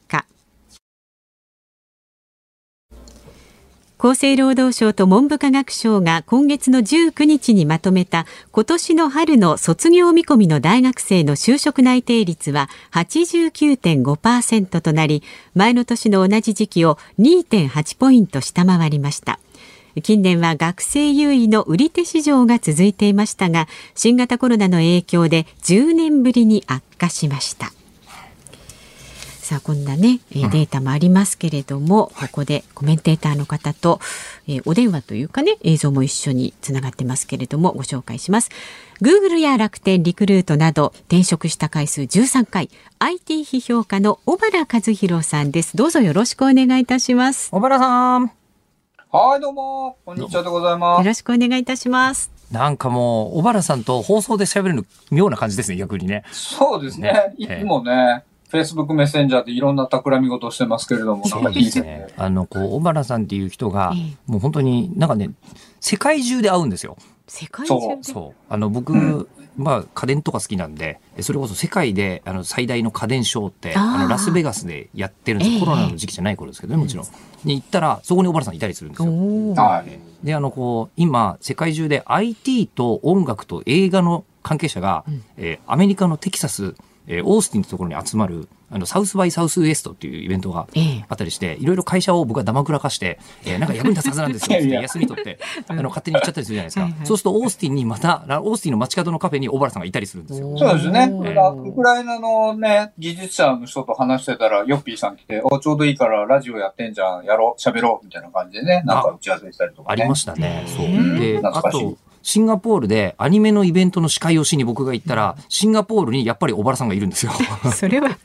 厚生労働省と文部科学省が今月の19日にまとめた今年の春の卒業見込みの大学生の就職内定率は89.5%となり前の年の同じ時期を2.8ポイント下回りました。近年は学生優位の売り手市場が続いていましたが新型コロナの影響で10年ぶりに悪化しました。さあこんなね、えー、データもありますけれども、うん、ここでコメンテーターの方と、えー、お電話というかね映像も一緒につながってますけれどもご紹介します。Google や楽天リクルートなど転職した回数13回 IT 批評家の小原和弘さんです。どうぞよろしくお願いいたします。
小原さん。
はいどうも。こんにちはでございます
よろしくお願いいたします。
なんかもう、小原さんと放送で喋るの妙な感じですね、逆にね。
そうですね。ね。いつもね、フェイスブックメッセンジャーでいろんな企み事をしてますけれども、
そうですね。あの、こう、小原さんっていう人が、もう本当になんかね、世界中で会うんですよ。
世界中
そう。あの、僕、うんまあ、家電とか好きなんで、それこそ世界であの最大の家電ショーって、あのラスベガスでやってるんです、えー、コロナの時期じゃない頃ですけどね、もちろん。に行ったら、そこに小原さんいたりするんですよ。はい。で、あの、こう、今、世界中で IT と音楽と映画の関係者が、うん、えー、アメリカのテキサス、えー、オースティンってところに集まる、あの、サウスバイサウスウエストっていうイベントがあったりして、いろいろ会社を僕はだまくらかして、えー、なんか役に立つはずなんですよ って休み取って、あの、勝手に行っちゃったりするじゃないですか。はいはい、そうすると、オースティンにまた、オースティンの街角のカフェに小原さんがいたりするんですよ。
そうですね。ウクライナのね、技術者の人と話してたら、ヨッピーさん来て、お、ちょうどいいからラジオやってんじゃん、やろう、喋ろう、みたいな感じでね、なんか打ち合わせしたりとか、
ね、ありましたね。そう。で、あと、シンガポールでアニメのイベントの司会をしに僕が行ったら、シンガポールにやっぱり小原さんがいるんですよ。
それは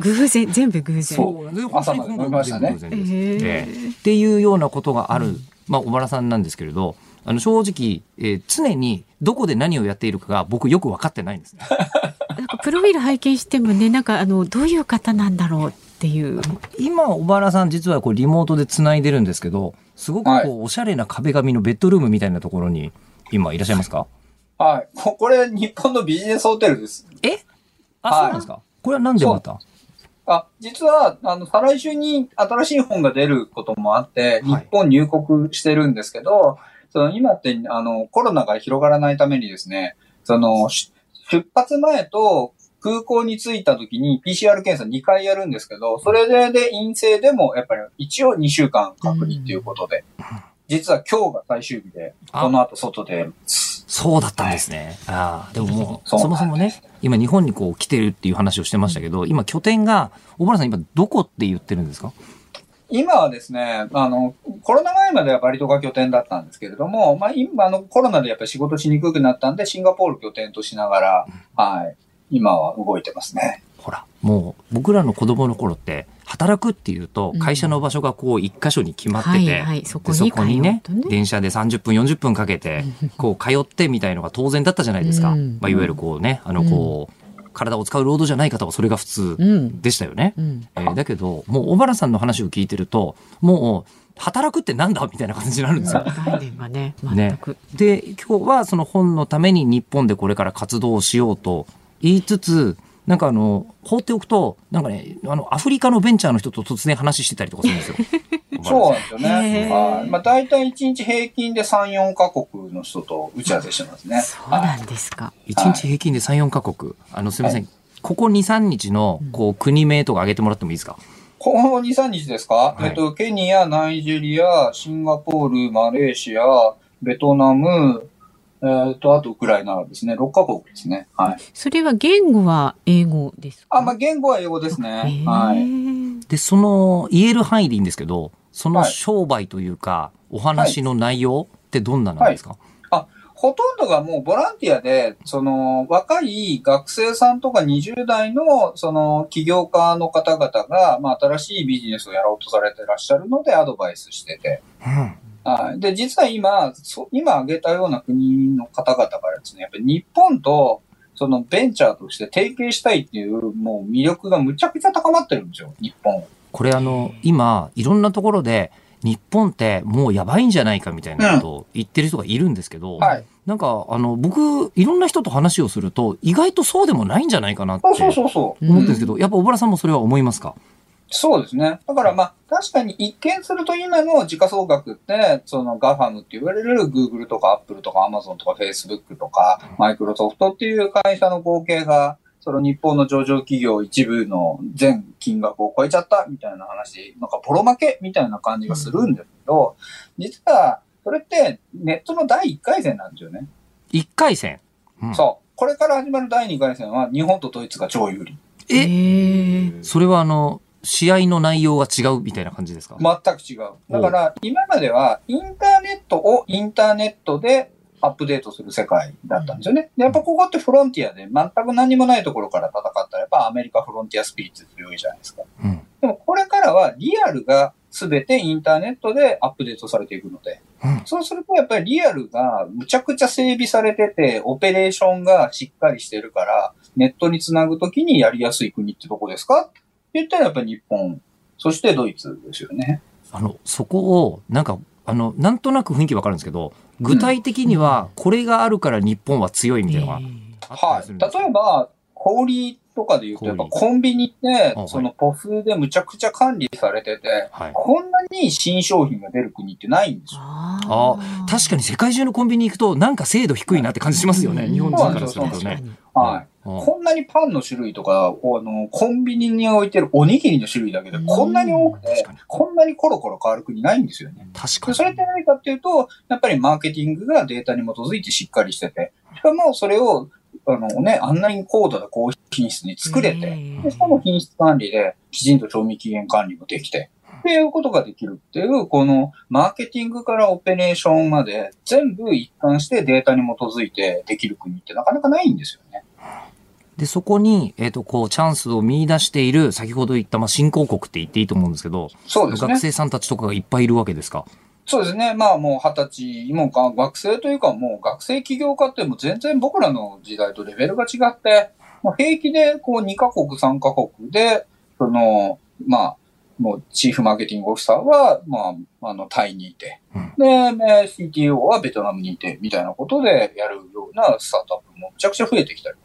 偶然、全部偶然。
そう。朝まで飲みましたね。
えー、っていうようなことがある、まあ、小原さんなんですけれど、あの正直、えー、常にどこで何をやっているかが僕よく分かってないんです、ね、
なんかプロフィール拝見してもね、なんかあのどういう方なんだろうっていう。
今小原さん実はこうリモートでつないでるんですけど、すごくこう、はい、おしゃれな壁紙のベッドルームみたいなところに今いらっしゃいますか？
はい。これ、日本のビジネスホテルです。
え？あ、はい、そうなんですか？これはなんでまた？
あ、実は、あの、再来週に新しい本が出ることもあって、日本入国してるんですけど、はい、その今って、あの、コロナが広がらないためにですね、その、出発前と空港に着いた時に PCR 検査2回やるんですけど、それでで陰性でも、やっぱり一応2週間隔離っていうことで。うん実は今日が最終日で、この後外で。
そうだったんですね。はい、ああ、でももう、そもそもね、今日本にこう来てるっていう話をしてましたけど、今拠点が、小原さん今どこって言ってるんですか？
今はですね、あの、コロナ前まではバリ島が拠点だったんですけれども、まあ今、あの、コロナでやっぱり仕事しにくくなったんで、シンガポール拠点としながら、はい、今は動いてますね。
ほら、もう僕らの子供の頃って、働くっていうと会社の場所がこう一箇所に決まってて、そこにね電車で30分40分かけてこう通ってみたいのが当然だったじゃないですか、うん、まあ、いわゆるこうねあのこう、体を使う労働じゃない方はそれが普通でしたよね。うん、えー、だけど、もう小原さんの話を聞いてると、もう、働くってなんだ？みたいな感じになるんですよ。
ね
ね。で今日はその本のために日本でこれから活動をしようと言いつつなんかあの放っておくとなんかねあのアフリカのベンチャーの人と突然話してたりとかするんですよ。
そうなんですよね。はい。まあ大体1日平均で3、4カ国の人と打ち合わせしてますね。
そうなんですか。
1日平均で3、4カ国。あのすみません。はい、ここ2、3日のこう国名とか挙げてもらってもいいですか、
この2、3日ですか、はい、えっと、ケニア、ナイジェリア、シンガポール、マレーシア、ベトナム、えー、と、あとウクライナですね。6カ国ですね。はい。
それは言語は英語ですか？
あ、まあ、言語は英語ですね。はい。
で、その、言える範囲でいいんですけど、その商売というか、はい、お話の内容ってどんななんですか、はい
あ、ほとんどがもうボランティアで、その、若い学生さんとか20代の、その、起業家の方々が、まあ、新しいビジネスをやろうとされてらっしゃるので、アドバイスしてて。うんはい。で、実は今、そ今挙げたような国の方々からですね、やっぱり日本と、そのベンチャーとして提携したいっていう、もう魅力がむちゃくちゃ高まってるんですよ、日本。
これあの、今、いろんなところで、日本ってもうやばいんじゃないかみたいなことを言ってる人がいるんですけど、うんはい、なんかあの僕いろんな人と話をすると意外とそうでもないんじゃないかなって思ってるんですけど、やっぱ小原さんもそれは思いますか？
そうですね。だからまあ、確かに一見すると今の時価総額って、その GAFAM って言われる Google とか Apple とか Amazon とか Facebook とか Microsoft っていう会社の合計が、その日本の上場企業一部の全金額を超えちゃったみたいな話、なんかボロ負けみたいな感じがするんですけど、実はそれってネットの第1回戦なんですよね。
1回戦、
うん、そう。これから始まる第2回戦は日本とドイツが超有利。
え？それはあの、試合の内容が違うみたいな感じですか？
全く違う。だから、今までは、インターネットをインターネットでアップデートする世界だったんですよね。やっぱここってフロンティアで全く何もないところから戦ったら、やっぱアメリカフロンティアスピリッツ強いじゃないですか。うん、でもこれからはリアルが全てインターネットでアップデートされていくので、うん、そうするとやっぱりリアルがむちゃくちゃ整備されてて、オペレーションがしっかりしてるから、ネットにつなぐときにやりやすい国ってどこですか？言ったらやっぱり日本、そしてドイツですよね。
あの、そこを、なんか、あの、なんとなく雰囲気わかるんですけど、具体的には、これがあるから日本は強いみたいなのが
はい。例えば、小売とかで言うと、やっぱコンビニって、そのポフでむちゃくちゃ管理されてて、はい、こんなに新商品が出る国ってないんですよ。あ
あ、確かに世界中のコンビニ行くと、なんか精度低いなって感じしますよね、日本人からするとね。
はい。こんなにパンの種類とか、あの、コンビニに置いてるおにぎりの種類だけでこんなに多くて、こんなにコロコロ変わる国ないんですよね。
確かに。
それって何かっていうと、やっぱりマーケティングがデータに基づいてしっかりしてて、しかもそれを、あのね、あんなに高度な高品質に作れて、でしかも品質管理できちんと賞味期限管理もできて、っていうことができるっていう、このマーケティングからオペレーションまで全部一貫してデータに基づいてできる国ってなかなかないんですよね。
で、そこに、えっ、ー、と、こう、チャンスを見出している、先ほど言った、まあ、新興国って言っていいと思うんですけど、
そうですね。
学生さんたちとかがいっぱいいるわけですか？
そうですね。まあもう二十歳、もう学生というかもう学生起業家ってもう全然僕らの時代とレベルが違って、もう平気でこう2カ国3カ国で、その、まあ、もうチーフマーケティングオフィサーは、まあ、あの、タイにいて、うん、で、CTO はベトナムにいて、みたいなことでやるようなスタートアップもめちゃくちゃ増えてきたり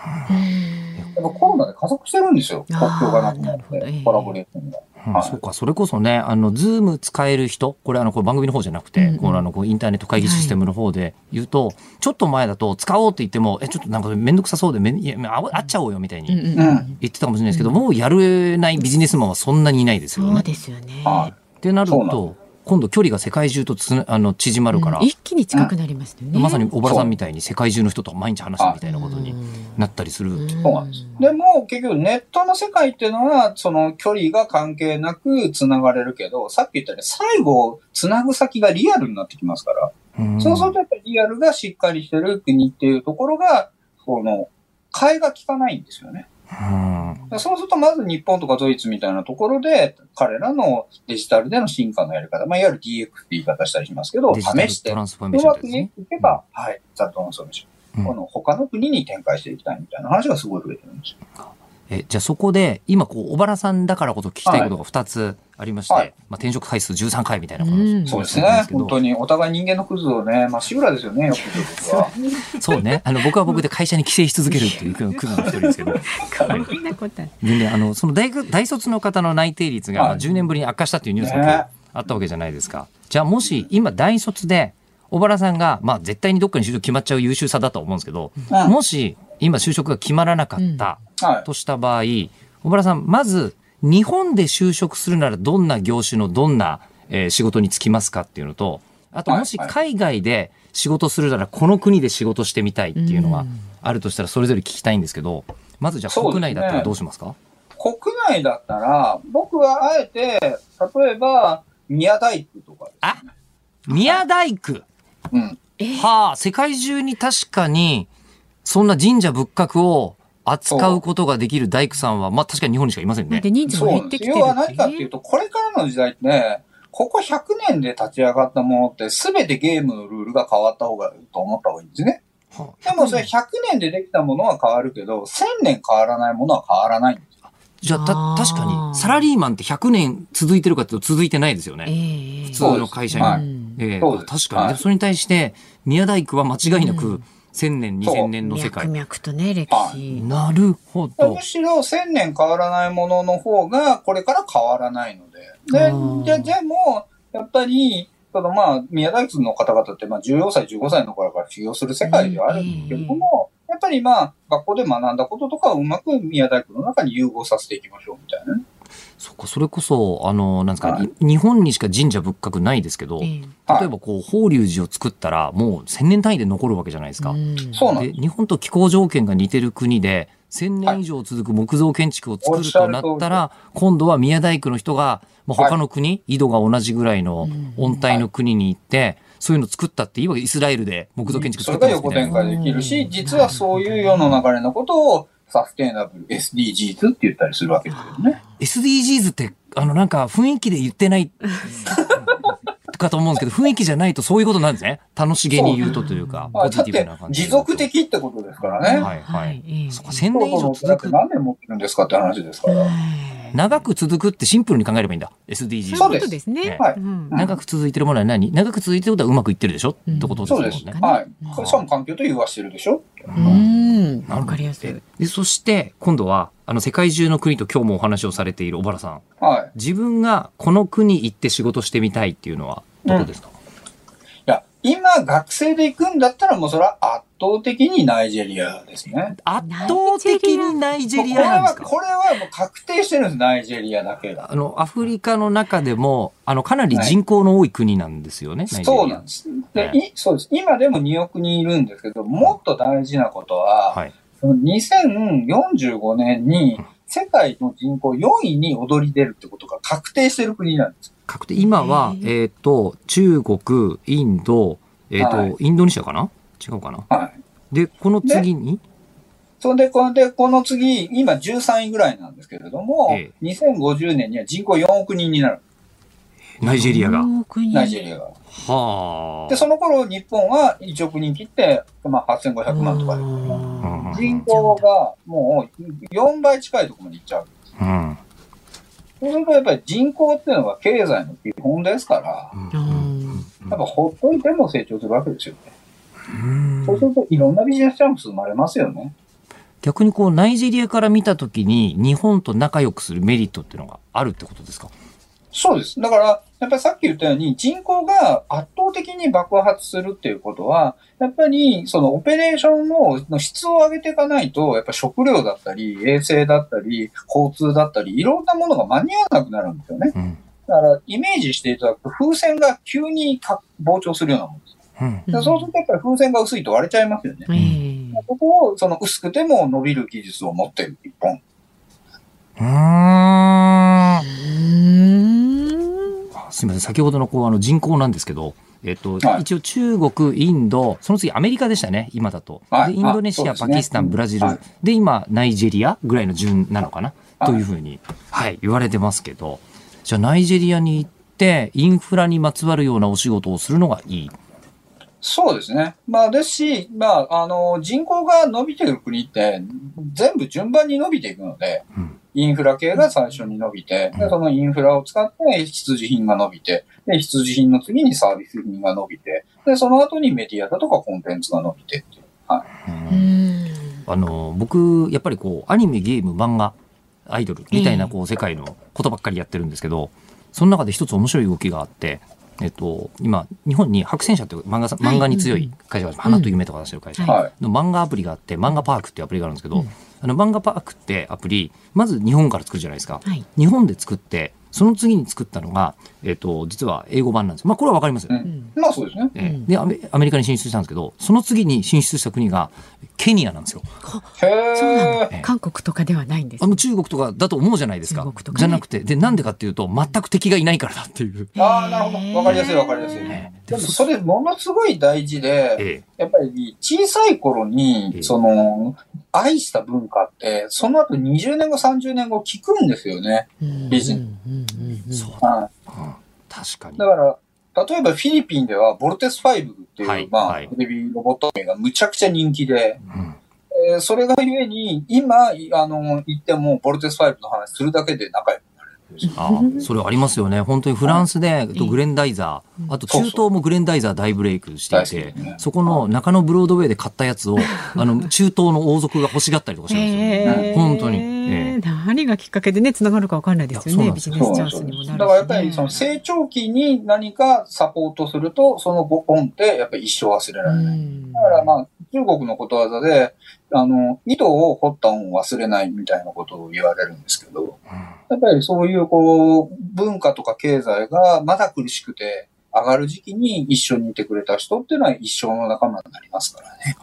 やっぱコロナで加速してるんですよ。国境がなくなって、コラボレーションが。
うん。はい、そうか、それこそね、あの、ズーム使える人、これあの、こ番組の方じゃなくて、うんうん、このあの、こうインターネット会議システムの方で言うと、はい、ちょっと前だと使おうって言っても、え、ちょっとなんかめんどくさそうでめ、いや、あっちゃおうよみたいに言ってたかもしれないですけど、うん、もうやれないビジネスマンはそんなにいないですよね。
そうですよね。
ってなると、今度距離が世界中とつあの縮まるから、うん、
一気に近くなりますね、
まさに小原さんみたいに世界中の人と毎日話すみたいなことになったりする。
そうなんです。でも結局ネットの世界っていうのはその距離が関係なく繋がれるけど、さっき言ったように最後繋ぐ先がリアルになってきますから、うそうするとやっぱりリアルがしっかりしてる国っていうところが、その、替えが効かないんですよね。うん、そうすると、まず日本とかドイツみたいなところで、彼らのデジタルでの進化のやり方、まあ、いわゆる DX って言い方したりしますけど、試して、うまくいけば、はい、ザ・トランスフォーメーション。うん、この他の国に展開していきたいみたいな話がすごい増えてるんですよ。
え、じゃあそこで、今こう、小原さんだからこそ聞きたいことが2つありまして、はい、まあ転職回数13回みたいな話、
うん、そうですね。本当に、お互い人間のクズをね、まっしぐらですよね、よく僕は。
そうね。あの、僕は僕で会社に寄生し続けるっていうクズの一人ですけど。ね、あの、その大学、大卒の方の内定率が10年ぶりに悪化したっていうニュースがあったわけじゃないですか。じゃあもし、今大卒で、小原さんが、まあ絶対にどっかに就職決まっちゃう優秀さだと思うんですけど、うん、もし、今就職が決まらなかったとした場合、うん小原さん、まず、日本で就職するならどんな業種のどんな、えー、仕事に就きますかっていうのと、あともし海外で仕事するならこの国で仕事してみたいっていうのがあるとしたらそれぞれ聞きたいんですけど、まずじゃあ国内だったらどうしますか、ね、
国内だったら、僕はあえて、例えば、宮大工とか、ね、
あ宮大工、
うん。
はあ、世界中に確かに、そんな神社仏閣を扱うことができる大工さんは、まあ確かに日本にしかいませんね。
で、人数も減ってきてる要
は何かっていうと、これからの時代ってね、ここ100年で立ち上がったものって、すべてゲームのルールが変わった方がいいと思った方がいいんですね。はあ、でもそれ100年でできたものは変わるけど、1000年変わらないものは変わらないんです。よ。
じゃあ、た、確かに、サラリーマンって100年続いてるかっていうと続いてないですよね。えー、普通の会社に。はい、えー、確かに、はい、それに対して、宮大工は間違いなく、うん千年、二千年の世界。
脈々とね、歴史。
なるほど。
むしろ千年変わらないものの方が、これから変わらないので。で、で、でも、やっぱり、そのまあ、宮大工の方々って、まあ、14歳、15歳の頃から修行する世界ではあるんですけれども、やっぱりまあ、学校で学んだこととかをうまく宮大工の中に融合させていきましょうみたいなね。
そっか、それこそ、あの、なんですか、はい、日本にしか神社仏閣ないですけど、例えばこう、法隆寺を作ったら、もう千年単位で残るわけじゃないですか。
そうなんで
日本と気候条件が似てる国で、千年以上続く木造建築を作るとなったら、はい、今度は宮大工の人が、まあ、他の国、はい、緯度が同じぐらいの温帯の国に行って、そういうの作ったっていいわけイスラエルで木造建築作ったん
ですそれが横展開できるし、実はそういう世の流れのことをサステイナブル SDGs って言ったりするわけですけどね。
SDGs って、あの、なんか雰囲気で言ってない かと思うんですけど、雰囲気じゃないとそういうことなんですね。楽しげに言うとというか、ポジティブな感
じ。持続的ってことですからね。
はいはい。そこ1000年以上続く。
何年持ってるんですかって話ですから。
長く続くってシンプルに考えればいいんだ。SDGs。
そうですね。
はい。
長く続いてるものは何？長く続いてることはうまくいってるでしょ？ってことです
ね。そうです。はい。しかも環境と融和してるでしょ？
うん。わかりやすい。
で、そして、今度は、あの、世界中の国と今日もお話をされている小原さん。
はい。
自分がこの国行って仕事してみたいっていうのは、どこですか、
今学生で行くんだったらもうそれは圧倒的にナイジェリアですね。
圧倒的にナイジェリアなんですか？
これは、これはもう確定してるんです、ナイジェリアだけが。
あの、アフリカの中でも、あの、かなり人口の多い国なんですよね、
はい、そうなんです。で、はい、そうです。今でも2億人いるんですけど、もっと大事なことは、はい、2045年に世界の人口4位に躍り出るってことが確定してる国なんです。
確定。今は、えっ、ー、と、中国、インド、えっ、ー、と、はい、インドネシアかな？違うかな？
はい。
で、この次に？
そんで、こので、この次、今13位ぐらいなんですけれども、ええ、2050年には人口4億人になる。
ナイジェリアが。
ナイジェリアが。
は
あ。で、その頃、日本は1億人切って、まあ、8500万とかで。人口がもう4倍近いところまで行っちゃう。
うん。
そうするとやっぱり人口っていうのが経済の基本ですから、やっぱほっといても成長するわけですよね。そうするといろんなビジネスチャンス生まれますよね。
逆にこうナイジェリアから見たときに日本と仲良くするメリットっていうのがあるってことですか？
そうです。だから、やっぱりさっき言ったように人口が圧倒的に爆発するっていうことは、やっぱりそのオペレーションのの質を上げていかないと、やっぱ食料だったり、衛生だったり、交通だったり、いろんなものが間に合わなくなるんですよね。うん、だから、イメージしていただくと、風船が急に膨張するようなものです。うん、そうするとやっぱり風船が薄いと割れちゃいますよね。
うん、
ここをその薄くても伸びる技術を持っている一本。
うん。すみません、先ほどのこうあの人口なんですけど、えっと、はい、一応中国、インド、その次アメリカでしたね、今だと。で、インドネシア、ね、パキスタン、ブラジル、はい、で、今、ナイジェリアぐらいの順なのかな、というふうに、はい、言われてますけど、じゃあナイジェリアに行って、インフラにまつわるようなお仕事をするのがいい。
そうですね。まあ、ですし、まあ、あの、人口が伸びてる国って、全部順番に伸びていくので、うんインフラ系が最初に伸びて、でそのインフラを使って必需品が伸びて、で必需品の次にサービス品が伸びて、でその後にメディアだとかコンテンツが伸びてっていう。はい、
あの僕、やっぱりこう、アニメ、ゲーム、漫画、アイドルみたいなこう世界のことばっかりやってるんですけど、その中で一つ面白い動きがあって、えっと、今、日本に白戦車っていう漫画漫画に強い会社が、花と夢とか出してる会社。の漫画アプリがあって、漫画パークっていうアプリがあるんですけど、あの漫画パークってアプリ、まず日本から作るじゃないですか。日本で作って、その次に作ったのが、えっ、ー、と、実は英語版なんですまあ、これはわかりますよ。ね。
うん、まあ、そうですね。
えー、でアメ、アメリカに進出したんですけど、その次に進出した国が、ケニアなんですよ。
へそうなの、韓国とかではないんです、
あの中国とかだと思うじゃないですか。ね、じゃなくて、で、なんでかっていうと、全く敵がいないからだっていう。
ああ、なるほど。わかりやすいわかりやすい。ね、でも、それ、ものすごい大事で、えやっぱり、小さい頃に、その、愛した文化って、その後20年後、30年後聞くんですよね。ビジネ
ス。そうはい、確かに。
だから、例えばフィリピンでは、ボルテス5っていう、はい、まあ、テレビロボット名がむちゃくちゃ人気で、うん。えー、それがゆえに、今、あの、言っても、ボルテス5の話するだけで仲良く
あそれありますよね。本当にフランスで、とグレンダイザー、あと中東もグレンダイザー大ブレイクしていて、そこの中野ブロードウェイで買ったやつを、あの、中東の王族が欲しがったりとかしますよね。本当に。
えー、何がきっかけでね、つながるかわかんないですよね。ビジネスチャンスにもなる
だからやっぱりその成長期に何かサポートすると、そのご恩ってやっぱり一生忘れられない。だからまあ、中国のことわざで、あの、井戸を掘った恩を忘れないみたいなことを言われるんですけど、やっぱりそういうこう、文化とか経済がまだ苦しくて上がる時期に一緒にいてくれた人っていうのは一生の仲間になりますからね。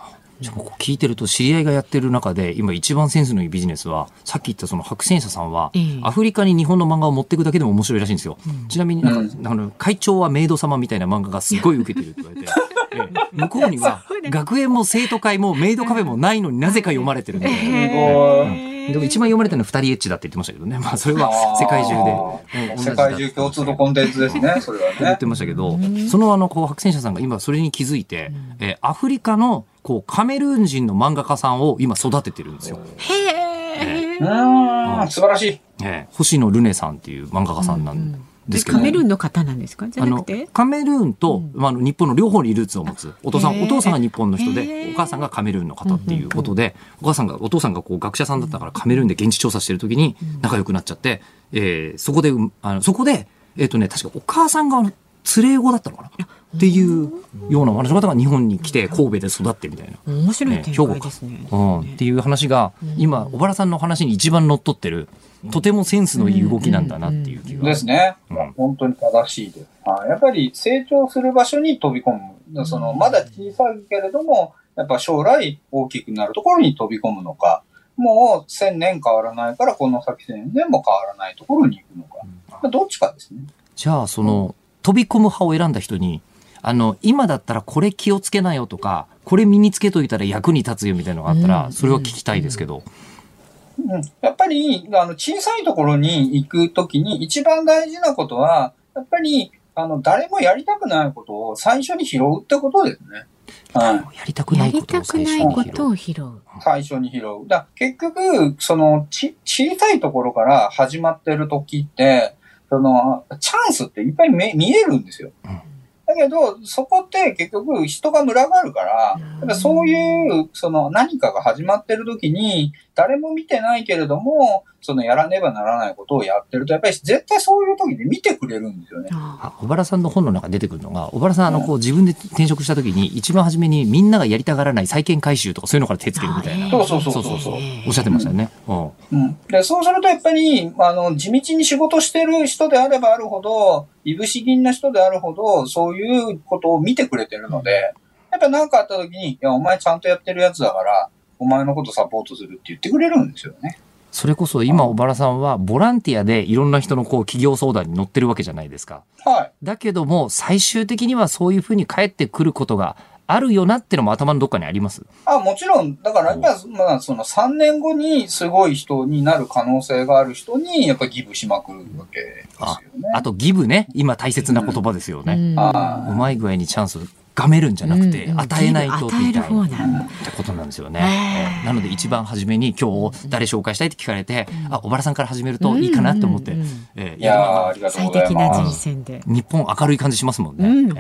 聞いてると知り合いがやってる中で今一番センスのいいビジネスはさっき言ったその白戦車さんは、アフリカに日本の漫画を持っていくだけでも面白いらしいんですよ、うん、ちなみになんか、うん、あの会長はメイド様みたいな漫画がすごい受けてるって言われて 向こうには学園も生徒会もメイドカフェもないのになぜか読まれてるんで、えー、でも一番読まれてるのは二人エッチだって言ってましたけどね。まあそれは世界中
で。世界中共通のコンテンツですね、それはね。
言ってましたけど、そのあの、こう、白戦車さんが今それに気づいて、えー、アフリカの、こう、カメルーン人の漫画家さんを今育ててるんですよ。
へえ。うん、素晴らしい。
えー、星野ルネさんっていう漫画家さんなんで、ですけ
ど、カメルーンの方なんですか？じゃなくて？
カメルーンと、うん、まあ、日本の両方にルーツを持つお父さんお父さんが日本の人でお母さんがカメルーンの方っていうことで、お母さんがお父さんがこう学者さんだったからカメルーンで現地調査してる時に仲良くなっちゃって、えー、そこであのそこでえっ、ー、とね確かお母さんが連れ子だったのかな？っていうような話の方が日本に来て神戸で育ってみたいな。
面白い展開ですね。
うん、っていう話が今小原さんの話に一番乗っ取ってるとてもセンスのいい動きなんだなっていう気が。
ですね。うん、本当に正しいです。やっぱり成長する場所に飛び込む。その、まだ小さいけれども、やっぱ将来大きくなるところに飛び込むのか、もう千年変わらないからこの先千年も変わらないところに行くのか。うん、どっちかですね。
じゃあ、その、飛び込む派を選んだ人に、あの、今だったらこれ気をつけなよとか、これ身につけといたら役に立つよみたいなのがあったら、それは聞きたいですけど。うん
うん、やっぱり、あの、小さいところに行くときに一番大事なことは、やっぱり、あの、誰もやりたくないことを最初に拾うってことですね。
はい。やりたくないこと
を拾う。
最初に拾う。だ結局、その、ち、小さいところから始まってる時って、その、チャンスっていっぱい見見えるんですよ。うんだけど、そこって結局人が群がるから、やっそういう、その何かが始まってる時に、誰も見てないけれども、そのやらねばならないことをやってると、やっぱり絶対そういう時に見てくれるんですよね。
小原さんの本の中に出てくるのが、小原さん、あの、こう自分で転職した時に、一番初めにみんながやりたがらない債権回収とかそういうのから手つけるみたいな。
そうそうそうそうそう。
おっしゃってましたよね。
うん。うん、でそうするとやっぱり、あの、地道に仕事してる人であればあるほど、いぶし銀な人であるほど、そういうことを見てくれてるので、やっぱ何かあった時に、いや、お前ちゃんとやってるやつだから、お前のことサポートするって言ってくれるんですよね。
それこそ今小原さんはボランティアでいろんな人のこう企業相談に乗ってるわけじゃないですか。
はい。
だけども最終的にはそういうふうに返ってくることがあるよなってのも頭のどっかにあります？
あ、もちろん。だからまあ、その3年後にすごい人になる可能性がある人に、やっぱギブしまくるわけですよね。
ああとギブね。今大切な言葉ですよね。うん、うまい具合にチャンスがめるんじゃなくて、与えないとみたい
な
ってことなんですよ
へ
ね。
ー
なので一番初めに今日誰紹介したいって聞かれて、あ小原さんから始めるといいかなって思って、
う
えー
いやー
まあ
ありがとう
最
ござい
適な人。選で。
日本明るい感じしますもんね。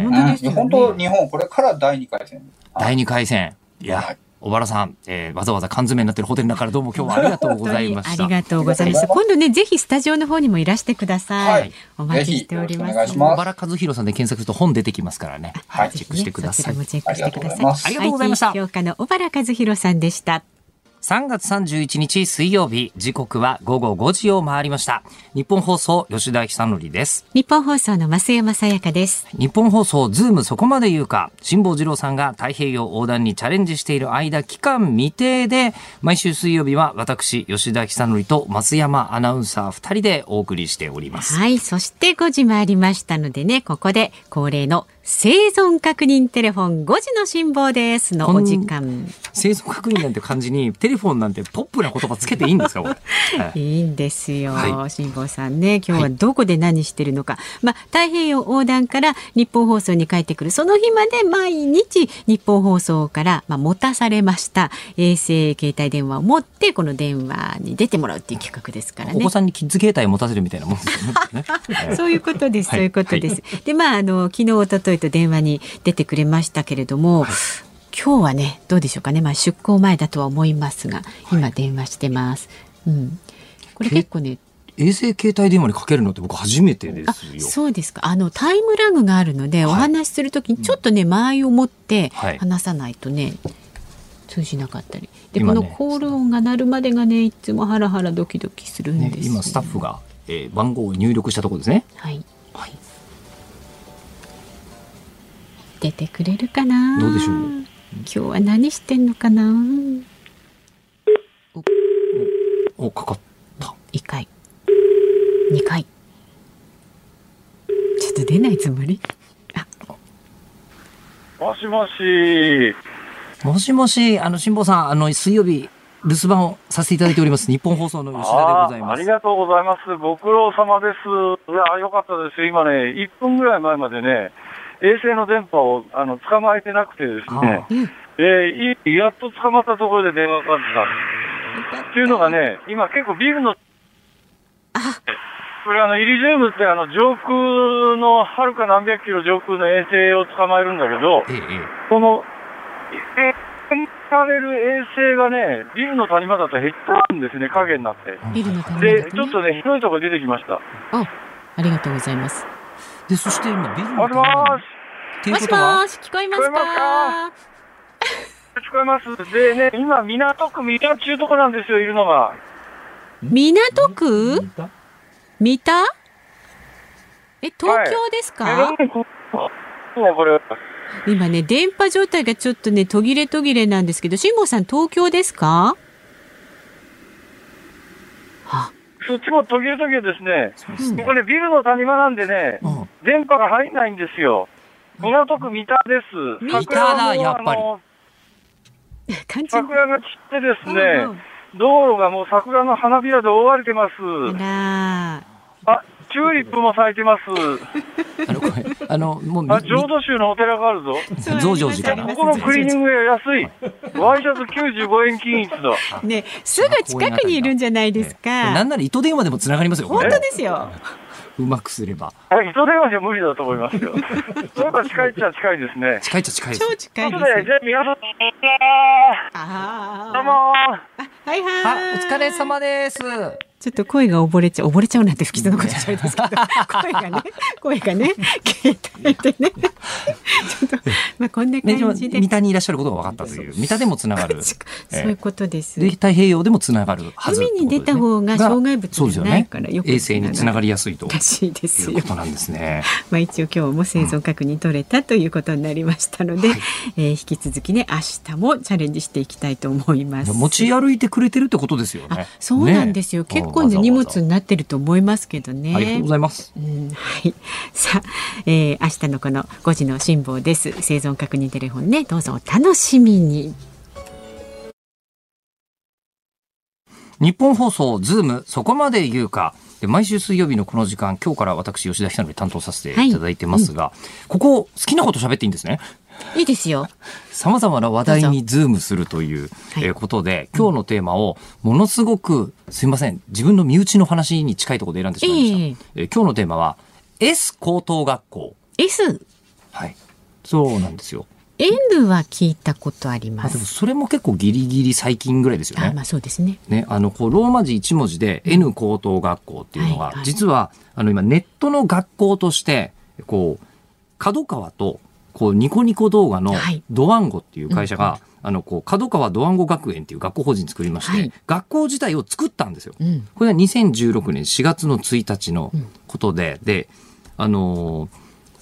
本当
日本、これから第2回戦。
第二回戦。いや、
はい
小原さん、えーわざわざ缶詰になってるホテルの中からどうも今日はありがとうございました。
ありがとうございます。今度ね、ぜひスタジオの方にもいらしてください。
はい
お待ちしております。
小原和弘さんで検索すると本出てきますからね。
はい
チェックしてください。
そちらもチェックしてください。
あ
りがとうございました
IT 評価の小原和弘さんでした。
3月31日水曜日、時刻は午後5時を回りました。日本放送吉田久典です。
日本放送の増山さやかです。
日本放送ズームそこまで言うか辛坊治郎さんが太平洋横断にチャレンジしている間期間未定で毎週水曜日は私吉田久典と増山アナウンサー2人でお送りしております
はい。そして5時回りましたのでね、ここで恒例の生存確認テレフォン5時の辛抱ですのお時間。
生存確認なんて感じにテレフォンなんてポップな言葉つけていいんですか？これ、はい。
いいんですよ、
はい。
辛坊さんね。今日はどこで何してるのか、まあ、太平洋横断から日本放送に帰ってくる。その日まで毎日日本放送から、まあ、持たされました。衛星携帯電話を持ってこの電話に出てもらうっていう企画ですからね。
お子。さんにキッズ携帯持たせるみたいなもんですよね。ええ
そういうことです。
はい。
そういうことです。で、まあ、あの、昨日、一昨日と電話に出てくれましたけれども。今日はね、どうでしょうかね、まあ、出航前だとは思いますが、今電話してます。うん。これ結構ね、
衛星携帯電話にかけるのって僕初めてで
あ
すよ。
そうですかあのタイムラグがあるので、
はい
お話しするときにちょっとね間合いを持って
はい
話さないとね、通じなかったりで、
今ね
このコール音が鳴るまでがねいつもハラハラドキドキするん
ね
で、すよ、
今スタッフが、えー番号を入力したところですね。
はい
はい。
出てくれるかな？
どうでしょう？
今日は何してんのかな？
おかかった。
1回2回ちょっと出ないつもり？
もしもし。
もしもし、あの、辛坊さん、あの、水曜日、留守番をさせていただいております。日本放送の吉田でございます。
ありがとうございます。ご苦労様です。いや、よかったですよ。今ね、1分ぐらい前までね、衛星の電波をあの捕まえてなくてですね、
うん
えーいやっと捕まったところで電話がかかってた。っていうのがね、今結構ビルの、
あ
これあの、イリジウムってあの、上空の、はるか何百キロ上空の衛星を捕まえるんだけど、
ええ、え
この、え、される衛星がね、ビルの谷間だと減ったんですね、影になって。
ビルのため
で、ちょっとね、広いとこ出てきました。
あありがとうございます
え。で、そして今、ビルの
もしもーし。
っていう
もしも
ことは、
ーし聞こえますか？
聞こえます。でね、今、港区三田中とこなんですよ、いるのが。
港区？三田？え東京ですか、
目の前にこうね、これ。
今ね電波状態がちょっとね途切れ途切れなんですけど辛坊さん東京ですか？あ
そっちも途切れ途切れですね。
そうです
これビルの谷間なんでね、
うん
電波が入んないんですよ。港区三田です。
三
田だやっぱり
桜が散ってですね、
うんうん
道路がもう桜の花びらで覆われてます。
あ、
チューリップも咲いてます。
あの、これあの、もうみ、
あ、浄土宗のお寺があるぞ。
そう
増上寺かな
ここのクリーニング屋安い。ワイシャツ95円均一だ。
ねすぐ近くにいるんじゃないですか
なんなら糸電話でもつながりますよ。
本当ですよ
うまくすれば。
あ糸電話じゃ無理だと思いますよ。そうか近いっちゃ近いですね。
近いっちゃ近いです。
超近い
で、
です
じゃあ皆さん、
あ
どうも
あはいはい
あ、お疲れ様です。
ちょっと声が溺れちゃう溺れちゃうなんて不吉なことじゃないですけど。声がね声がね携帯でね。ちょっとまあこんな
ね、
感じで。
三田にいらっしゃることが分かったという。三田でもつながる。
そういうことです。
で、太平洋でもつながるはず、
海に出た方が障害物じゃないからよく
衛星につながりやすいと
らしいですよ
いうことなんですね。
まあ一応今日も生存確認取れたということになりましたので、
はい
えー引き続きね明日もチャレンジしていきたいと思います。
持ち歩いてくれてるってことですよね。
あ。そうなんですよ、
ね。
結構ね荷物になってると思いますけどね。
ありがとうございます。
うんはい。さあ、えー、明日のこの5時の辛抱です。生存確認テレフォンね、どうぞお楽しみに。
日本放送ズームそこまで言うかで毎週水曜日のこの時間今日から私吉田久典担当させていただいてますが、はいうん、ここ好きなこと喋っていいんですね？
いいですよ。
さまざまな話題にズームするという、えことで、今日のテーマをものすごく、すいません、自分の身内の話に近いところで選んでしまいました。えー、え今日のテーマは、S 高等学校。
S?
はい。そうなんですよ。
N は聞いたことあります。
それも結構ギリギリ最近ぐらいですよね。
あまあそうですね。
ね、あの、こう、ローマ字一文字で N 高等学校っていうのが、実は、あの、今ネットの学校として、こう、角川とこうニコニコ動画のドワンゴっていう会社が、あのこう角川ドワンゴ学園っていう学校法人作りまして、はい、学校自体を作ったんですよ。うん、これは2016年4月の1日のことで、うん、であのー、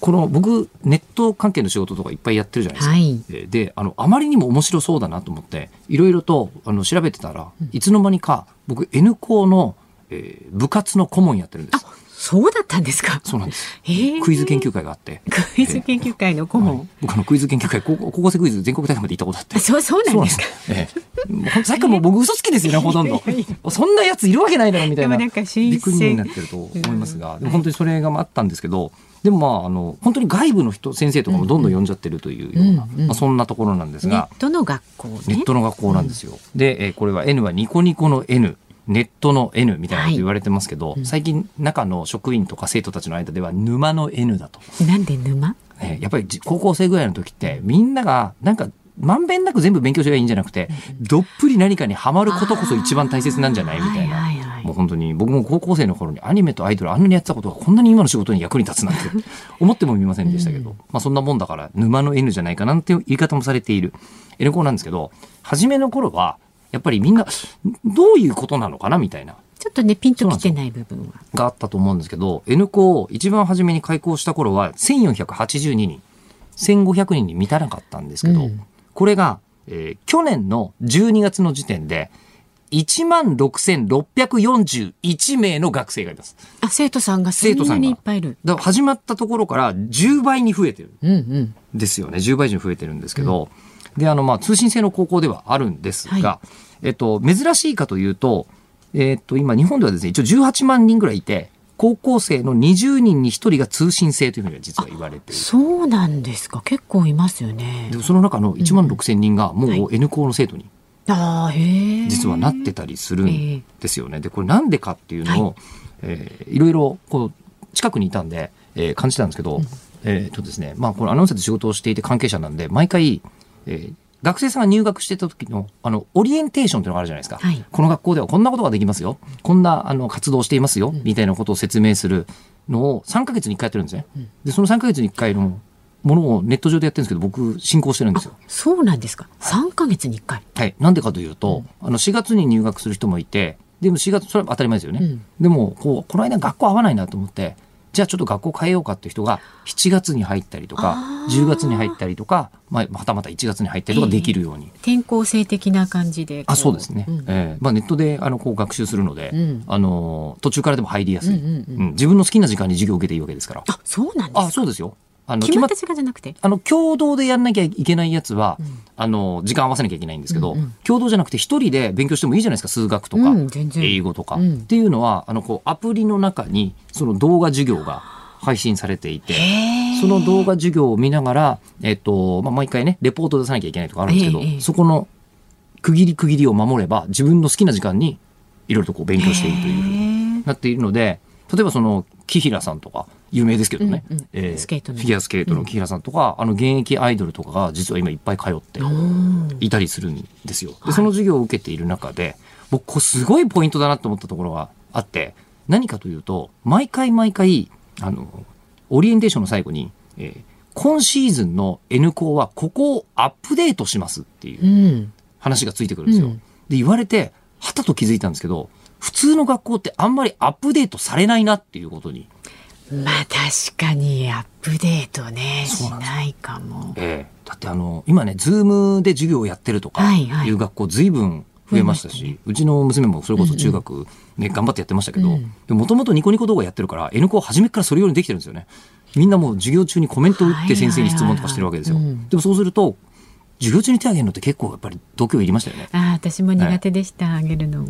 この僕ネット関係の仕事とかいっぱいやってるじゃないですか。はい、であのあまりにも面白そうだなと思っていろいろとあの調べてたら、いつの間にか僕 N 校の、えー、部活の顧問やってるんです。
そうだったんですか？
そうなんです。えー、クイズ研究会があって。
クイズ研究会の顧問。えー、
僕あのクイズ研究会高校生クイズ全国大会まで行ったことあって。
そうそうなんですか？
えー、さっきも僕嘘つきですよね ほとんど。そんなやついるわけないだろみたいな。
びっくり
になってると思いますが、でも本当にそれがあったんですけど。でもまああの本当に外部の人先生とかもどんどん呼んじゃってるというような、うんうん、まあ、そんなところなんですが
ネットの学校、ね、
ネットの学校なんですよ、うん、で、えー、これは N はニコニコの N ネットの N みたいなこと言われてますけど、はい。最近中の職員とか生徒たちの間では沼の N だと。
なんで沼、
ね、やっぱり高校生ぐらいの時ってみんながなんかまんべんなく全部勉強すればいいんじゃなくて、どっぷり何かにはまることこそ一番大切なんじゃない？みたいな。はいはいはい、もう本当に僕も高校生の頃にアニメとアイドルあんなにやってたことがこんなに今の仕事に役に立つなんて 思ってもみませんでしたけど、うん、まあそんなもんだから沼の N じゃないかなんていう言い方もされている。N 校なんですけど、初めの頃はやっぱりみんなどういうことなのかなみたいな。
ちょっとね、ピンときてない部分は。
があったと思うんですけど、N 校一番初めに開校した頃は1482人、1500人に満たなかったんですけど、うん、これが、えー、去年の12月の時点で、1万6641名の学生がいます。
あ、生徒さんが生徒さんにいっぱいいる。
だ始まったところから10倍に増えてる。うんうん、ですよね。10倍以上増えてるんですけど、うん、で、あの、まあ、通信制の高校ではあるんですが、はい、えっと、珍しいかというと、えー、っと、今、日本ではですね、一応18万人ぐらいいて、高校生の20人に1人が通信制というふうには実は言われている。
そうなんですか。結構いますよね。
でその中の1万6千人がもう N 校の生徒に、あ実はなってたりするんですよね。でこれなんでかっていうのを、はい。えー、いろいろこう近くにいたんで、えー、感じたんですけど、うん、えっとですねまあこのアナウンサーで仕事をしていて関係者なんで毎回、えー、学生さんが入学してた時のあのオリエンテーションというのがあるじゃないですか、はい、この学校ではこんなことができますよこんなあの活動をしていますよ、みたいなことを説明するのを3か月に1回やってるんですね。でその3か月に1回のものをネット上でやってるんですけど僕進行してるんですよ。
そうなんですか。3か月に1回。
はい。なんでかというと、うん、あの4月に入学する人もいて、でも4月それは当たり前ですよね。うん、でもこうこの間学校合わないなと思って、じゃあちょっと学校変えようかっていう人が7月に入ったりとか10月に入ったりとか、まあ、またまた1月に入ったりとかできるように、えー、
転校生的な感じで
あそうですね、うん、えー、まあ、ネットであのこう学習するので、うん、あの途中からでも入りやすい、うんうん。うん、自分の好きな時間に授業を受けていいわけですから。
あそうなんですか。
あそうですよ
あの決まった時間じゃなくて？
あの共同でやんなきゃいけないやつは、うん、あの時間合わせなきゃいけないんですけど、うんうん、共同じゃなくて一人で勉強してもいいじゃないですか数学とか、うん、英語とか、うん、っていうのはあのこうアプリの中にその動画授業が配信されていてその動画授業を見ながら、えっとまあ、毎回ねレポート出さなきゃいけないとかあるんですけど、そこの区切り区切りを守れば自分の好きな時間にいろいろとこう勉強しているというふうになっているので例えばその木平さんとか有名ですけどね、うんうん。えー、スケートフィギュアスケートの木平さんとか、うん、あの現役アイドルとかが実は今いっぱい通っていたりするんですよ。でその授業を受けている中で僕すごいポイントだなと思ったところがあって何かというと毎回毎回あのオリエンテーションの最後に、えー、今シーズンの N 校はここをアップデートしますっていう話がついてくるんですよ。うん、で言われてはたと気づいたんですけど普通の学校ってあんまりアップデートされないなっていうことに。
まあ確かにアップデートねしないかも。
ええー、だってあの今ねズームで授業をやってるとかいう学校ずいぶん増えましたし、はいはい、うちの娘もそれこそ中学ね、うんうん、頑張ってやってましたけど、もともとニコニコ動画やってるから N 校初めからそれようにできてるんですよね。みんなもう授業中にコメントを打って先生に質問とかしてるわけですよ。でもそうすると授業中に手を挙げるのって結構やっぱり度胸いりましたよね。
ああ、私も苦手でした、あ、げるの。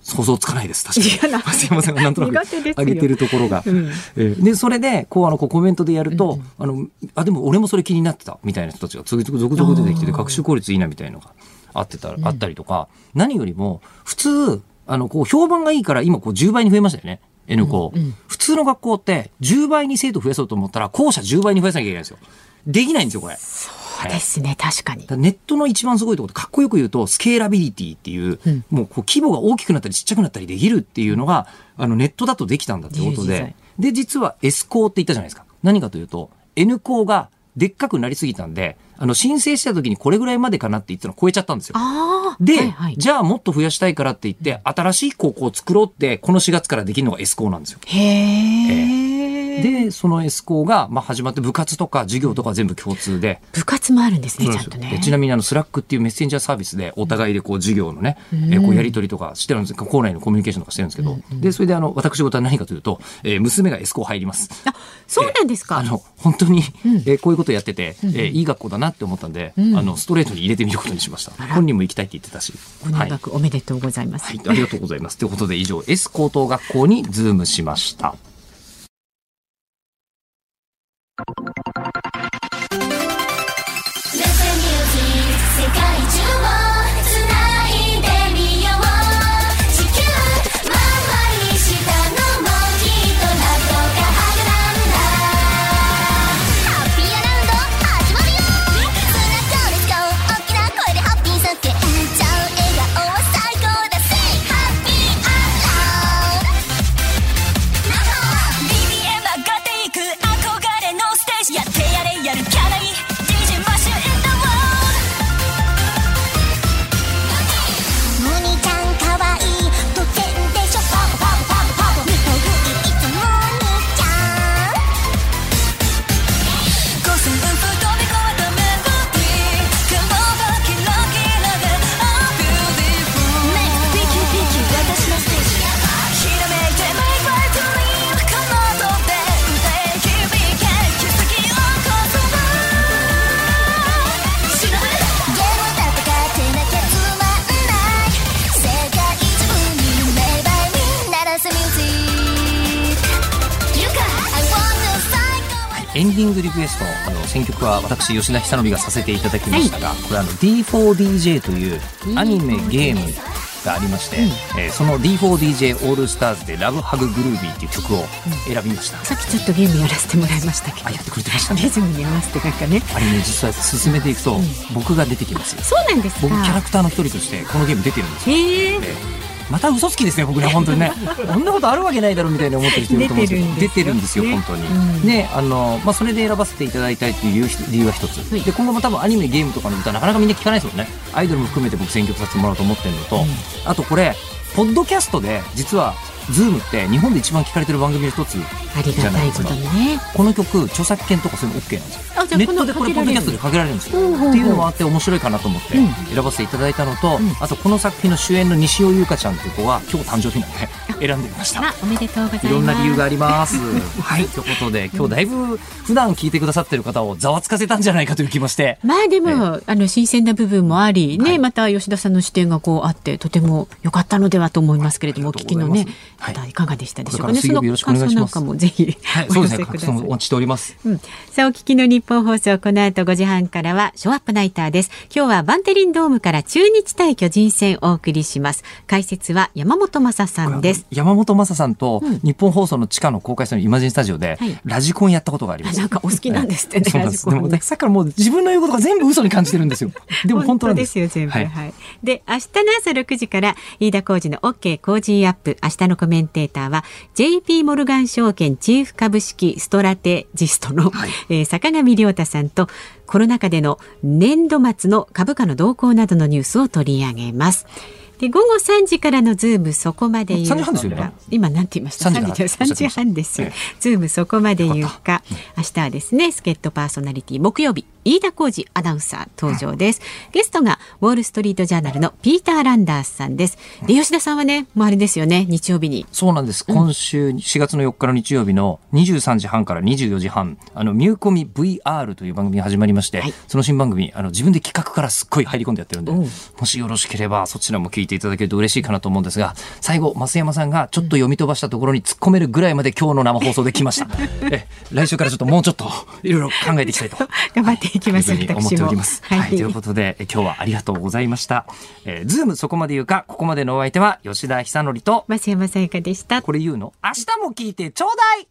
想像つかないです。確かに。すいません、なんとなく上げてるところが。
うん、
えー、で、それで、こう、あの、こうコメントでやると、うん、あの、あ、でも俺もそれ気になってた、みたいな人たちが次々続々出てきてて、学習効率いいな、みたいなのがあってた、あったりとか、何よりも、普通、あの、こう、評判がいいから、今、こう、10倍に増えましたよね。N 校、うんうん、普通の学校って10倍に生徒増やそうと思ったら校舎10倍に増やさなきゃいけないんですよ。できないんですよ、これ。
ですね、確かに。
ネットの一番すごいところかっこよく言うと、スケーラビリティっていう、うん、もうこう規模が大きくなったりちっちゃくなったりできるっていうのが、あのネットだとできたんだってことで、で、実は S 校って言ったじゃないですか。何かというと、N 校がでっかくなりすぎたんで、あの、申請した時にこれぐらいまでかなって言ったの超えちゃったんですよ。で、はいはい、じゃあもっと増やしたいからって言って、新しい高校を作ろうって、この4月からできるのが S 校なんですよ。
へー。えー
で、その S 校が、まあ、始まって部活とか授業とか全部共通で。
部活もあるんですね、ちゃんとね。
ちなみにあの、 Slack っていうメッセンジャーサービスで、お互いでこう、授業のね、うん、えこう、やり取りとかしてるんです校内のコミュニケーションとかしてるんですけど、で、それであの、私事は何かというと、えー、娘が S 校入ります。
あ、そうなんですか、
あの、本当に、うん、えー、こういうことやってて、えー、いい学校だなって思ったんで、うん、あの、ストレートに入れてみることにしました。本人も行きたいって言ってたし。
ご入学おめでとうございます。
はい、ありがとうございます。ということで以上、S 高等学校にズームしました。私吉田久典がさせていただきましたが、はい、これあの D4DJ というアニメゲームがありまして、うん、えー、その D4DJ オールスターズでラブハググルービーっていう曲を選びました、うん、
さっきちょっとゲームやらせてもらいましたけど。
あやってくれてましたね。
リズムに合わせてなんかね。
あれね実は進めていくと、僕が出てきますよ。
そうなんです
僕キャラクターの一人としてこのゲーム出てるんですよ。
へえ
ーまた嘘つきですね僕ね 本当にね。こんなことあるわけないだろうみたいに思ってる人いると思うんですけど出てるんですよ本当に、うん、ねあのまあそれで選ばせていただいたいっていう理由は一つ、はい、で今後も多分アニメゲームとかの歌なかなかみんな聞かないですよね。アイドルも含めて僕選曲させてもらおうと思ってるのと、うん、あとこれポッドキャストで実はズームって日本で一番聞かれてる番組の一つじゃないですか。ね、この曲著作権とかそういうの OK なんですよ。ネットでこれポッドキャストでかけられるんですよ。っていうのもあって面白いかなと思って選ばせていただいたのと、うん、あとこの作品の主演の西尾優香ちゃんっていう子は今日誕生日なんで選んでみました。
おめでとうございます。
いろんな理由があります。はいということで今日だいぶ普段聞いてくださってる方をざわつかせたんじゃないかという気もして。
まあでも、あの新鮮な部分もありね、はい、また吉田さんの視点がこうあってとても良かったのではと思いますけれども、お聞きのね、はい、いかがでしたしたでしょうかね。
その感想なんかもぜひ、
はい、
そうですね。感想お待ちしております。
うん。さあ、お聞きの日本放送、この後5時半からは、ショーアップナイターです。今日はバンテリンドームから中日対巨人戦お送りします。解説は山本昌さんです。
山本昌さんと、日本放送の地下の公開室のイマジンスタジオで、ラジコンやったことがあります。
なんかお好きなんですってね。
そうなんです。でも、さっきからもう自分の言うことが全部嘘に感じてるんですよ。でも本当です。
ですよ、全部。はい。で、明日の朝6時から、飯田浩司の OK! Cozy up!。明日のコメンテーターは、JP モルガン証券チーフ株式ストラテジストの、はい、えー、阪上亮太さんとコロナ禍での年度末の株価の動向などのニュースを取り上げます。で午後3時からのズームそこまで言うか、
ね、
今なんて言いました？3時 ,3 時半です、ズームそこまで言うか。明日はですね助っ人パーソナリティ木曜日飯田浩司アナウンサー登場です。ゲストがウォールストリートジャーナルのピーター・ランダースさんです。で吉田さんはね、もうあれですよね、日曜日に。
そうなんです。今週4月の4日の日曜日の23時半から24時半、あのミューコミ VR という番組が始まりまして、はい、その新番組あの自分で企画からすっごい入り込んでやってるんで、もしよろしければそちらも聞いていただけると嬉しいかなと思うんですが、最後増山さんがちょっと読み飛ばしたところに突っ込めるぐらいまで今日の生放送で来ました。え来週からちょっともうちょっといろいろ考えていきたいと
頑張っていきます。
思っております。はい、はい、ということで今日はありがとうございました。えー、ズームそこまで言うかここまでのお相手は吉田久典と
増山さやかでした。
これ言うの？明日も聞いてちょうだい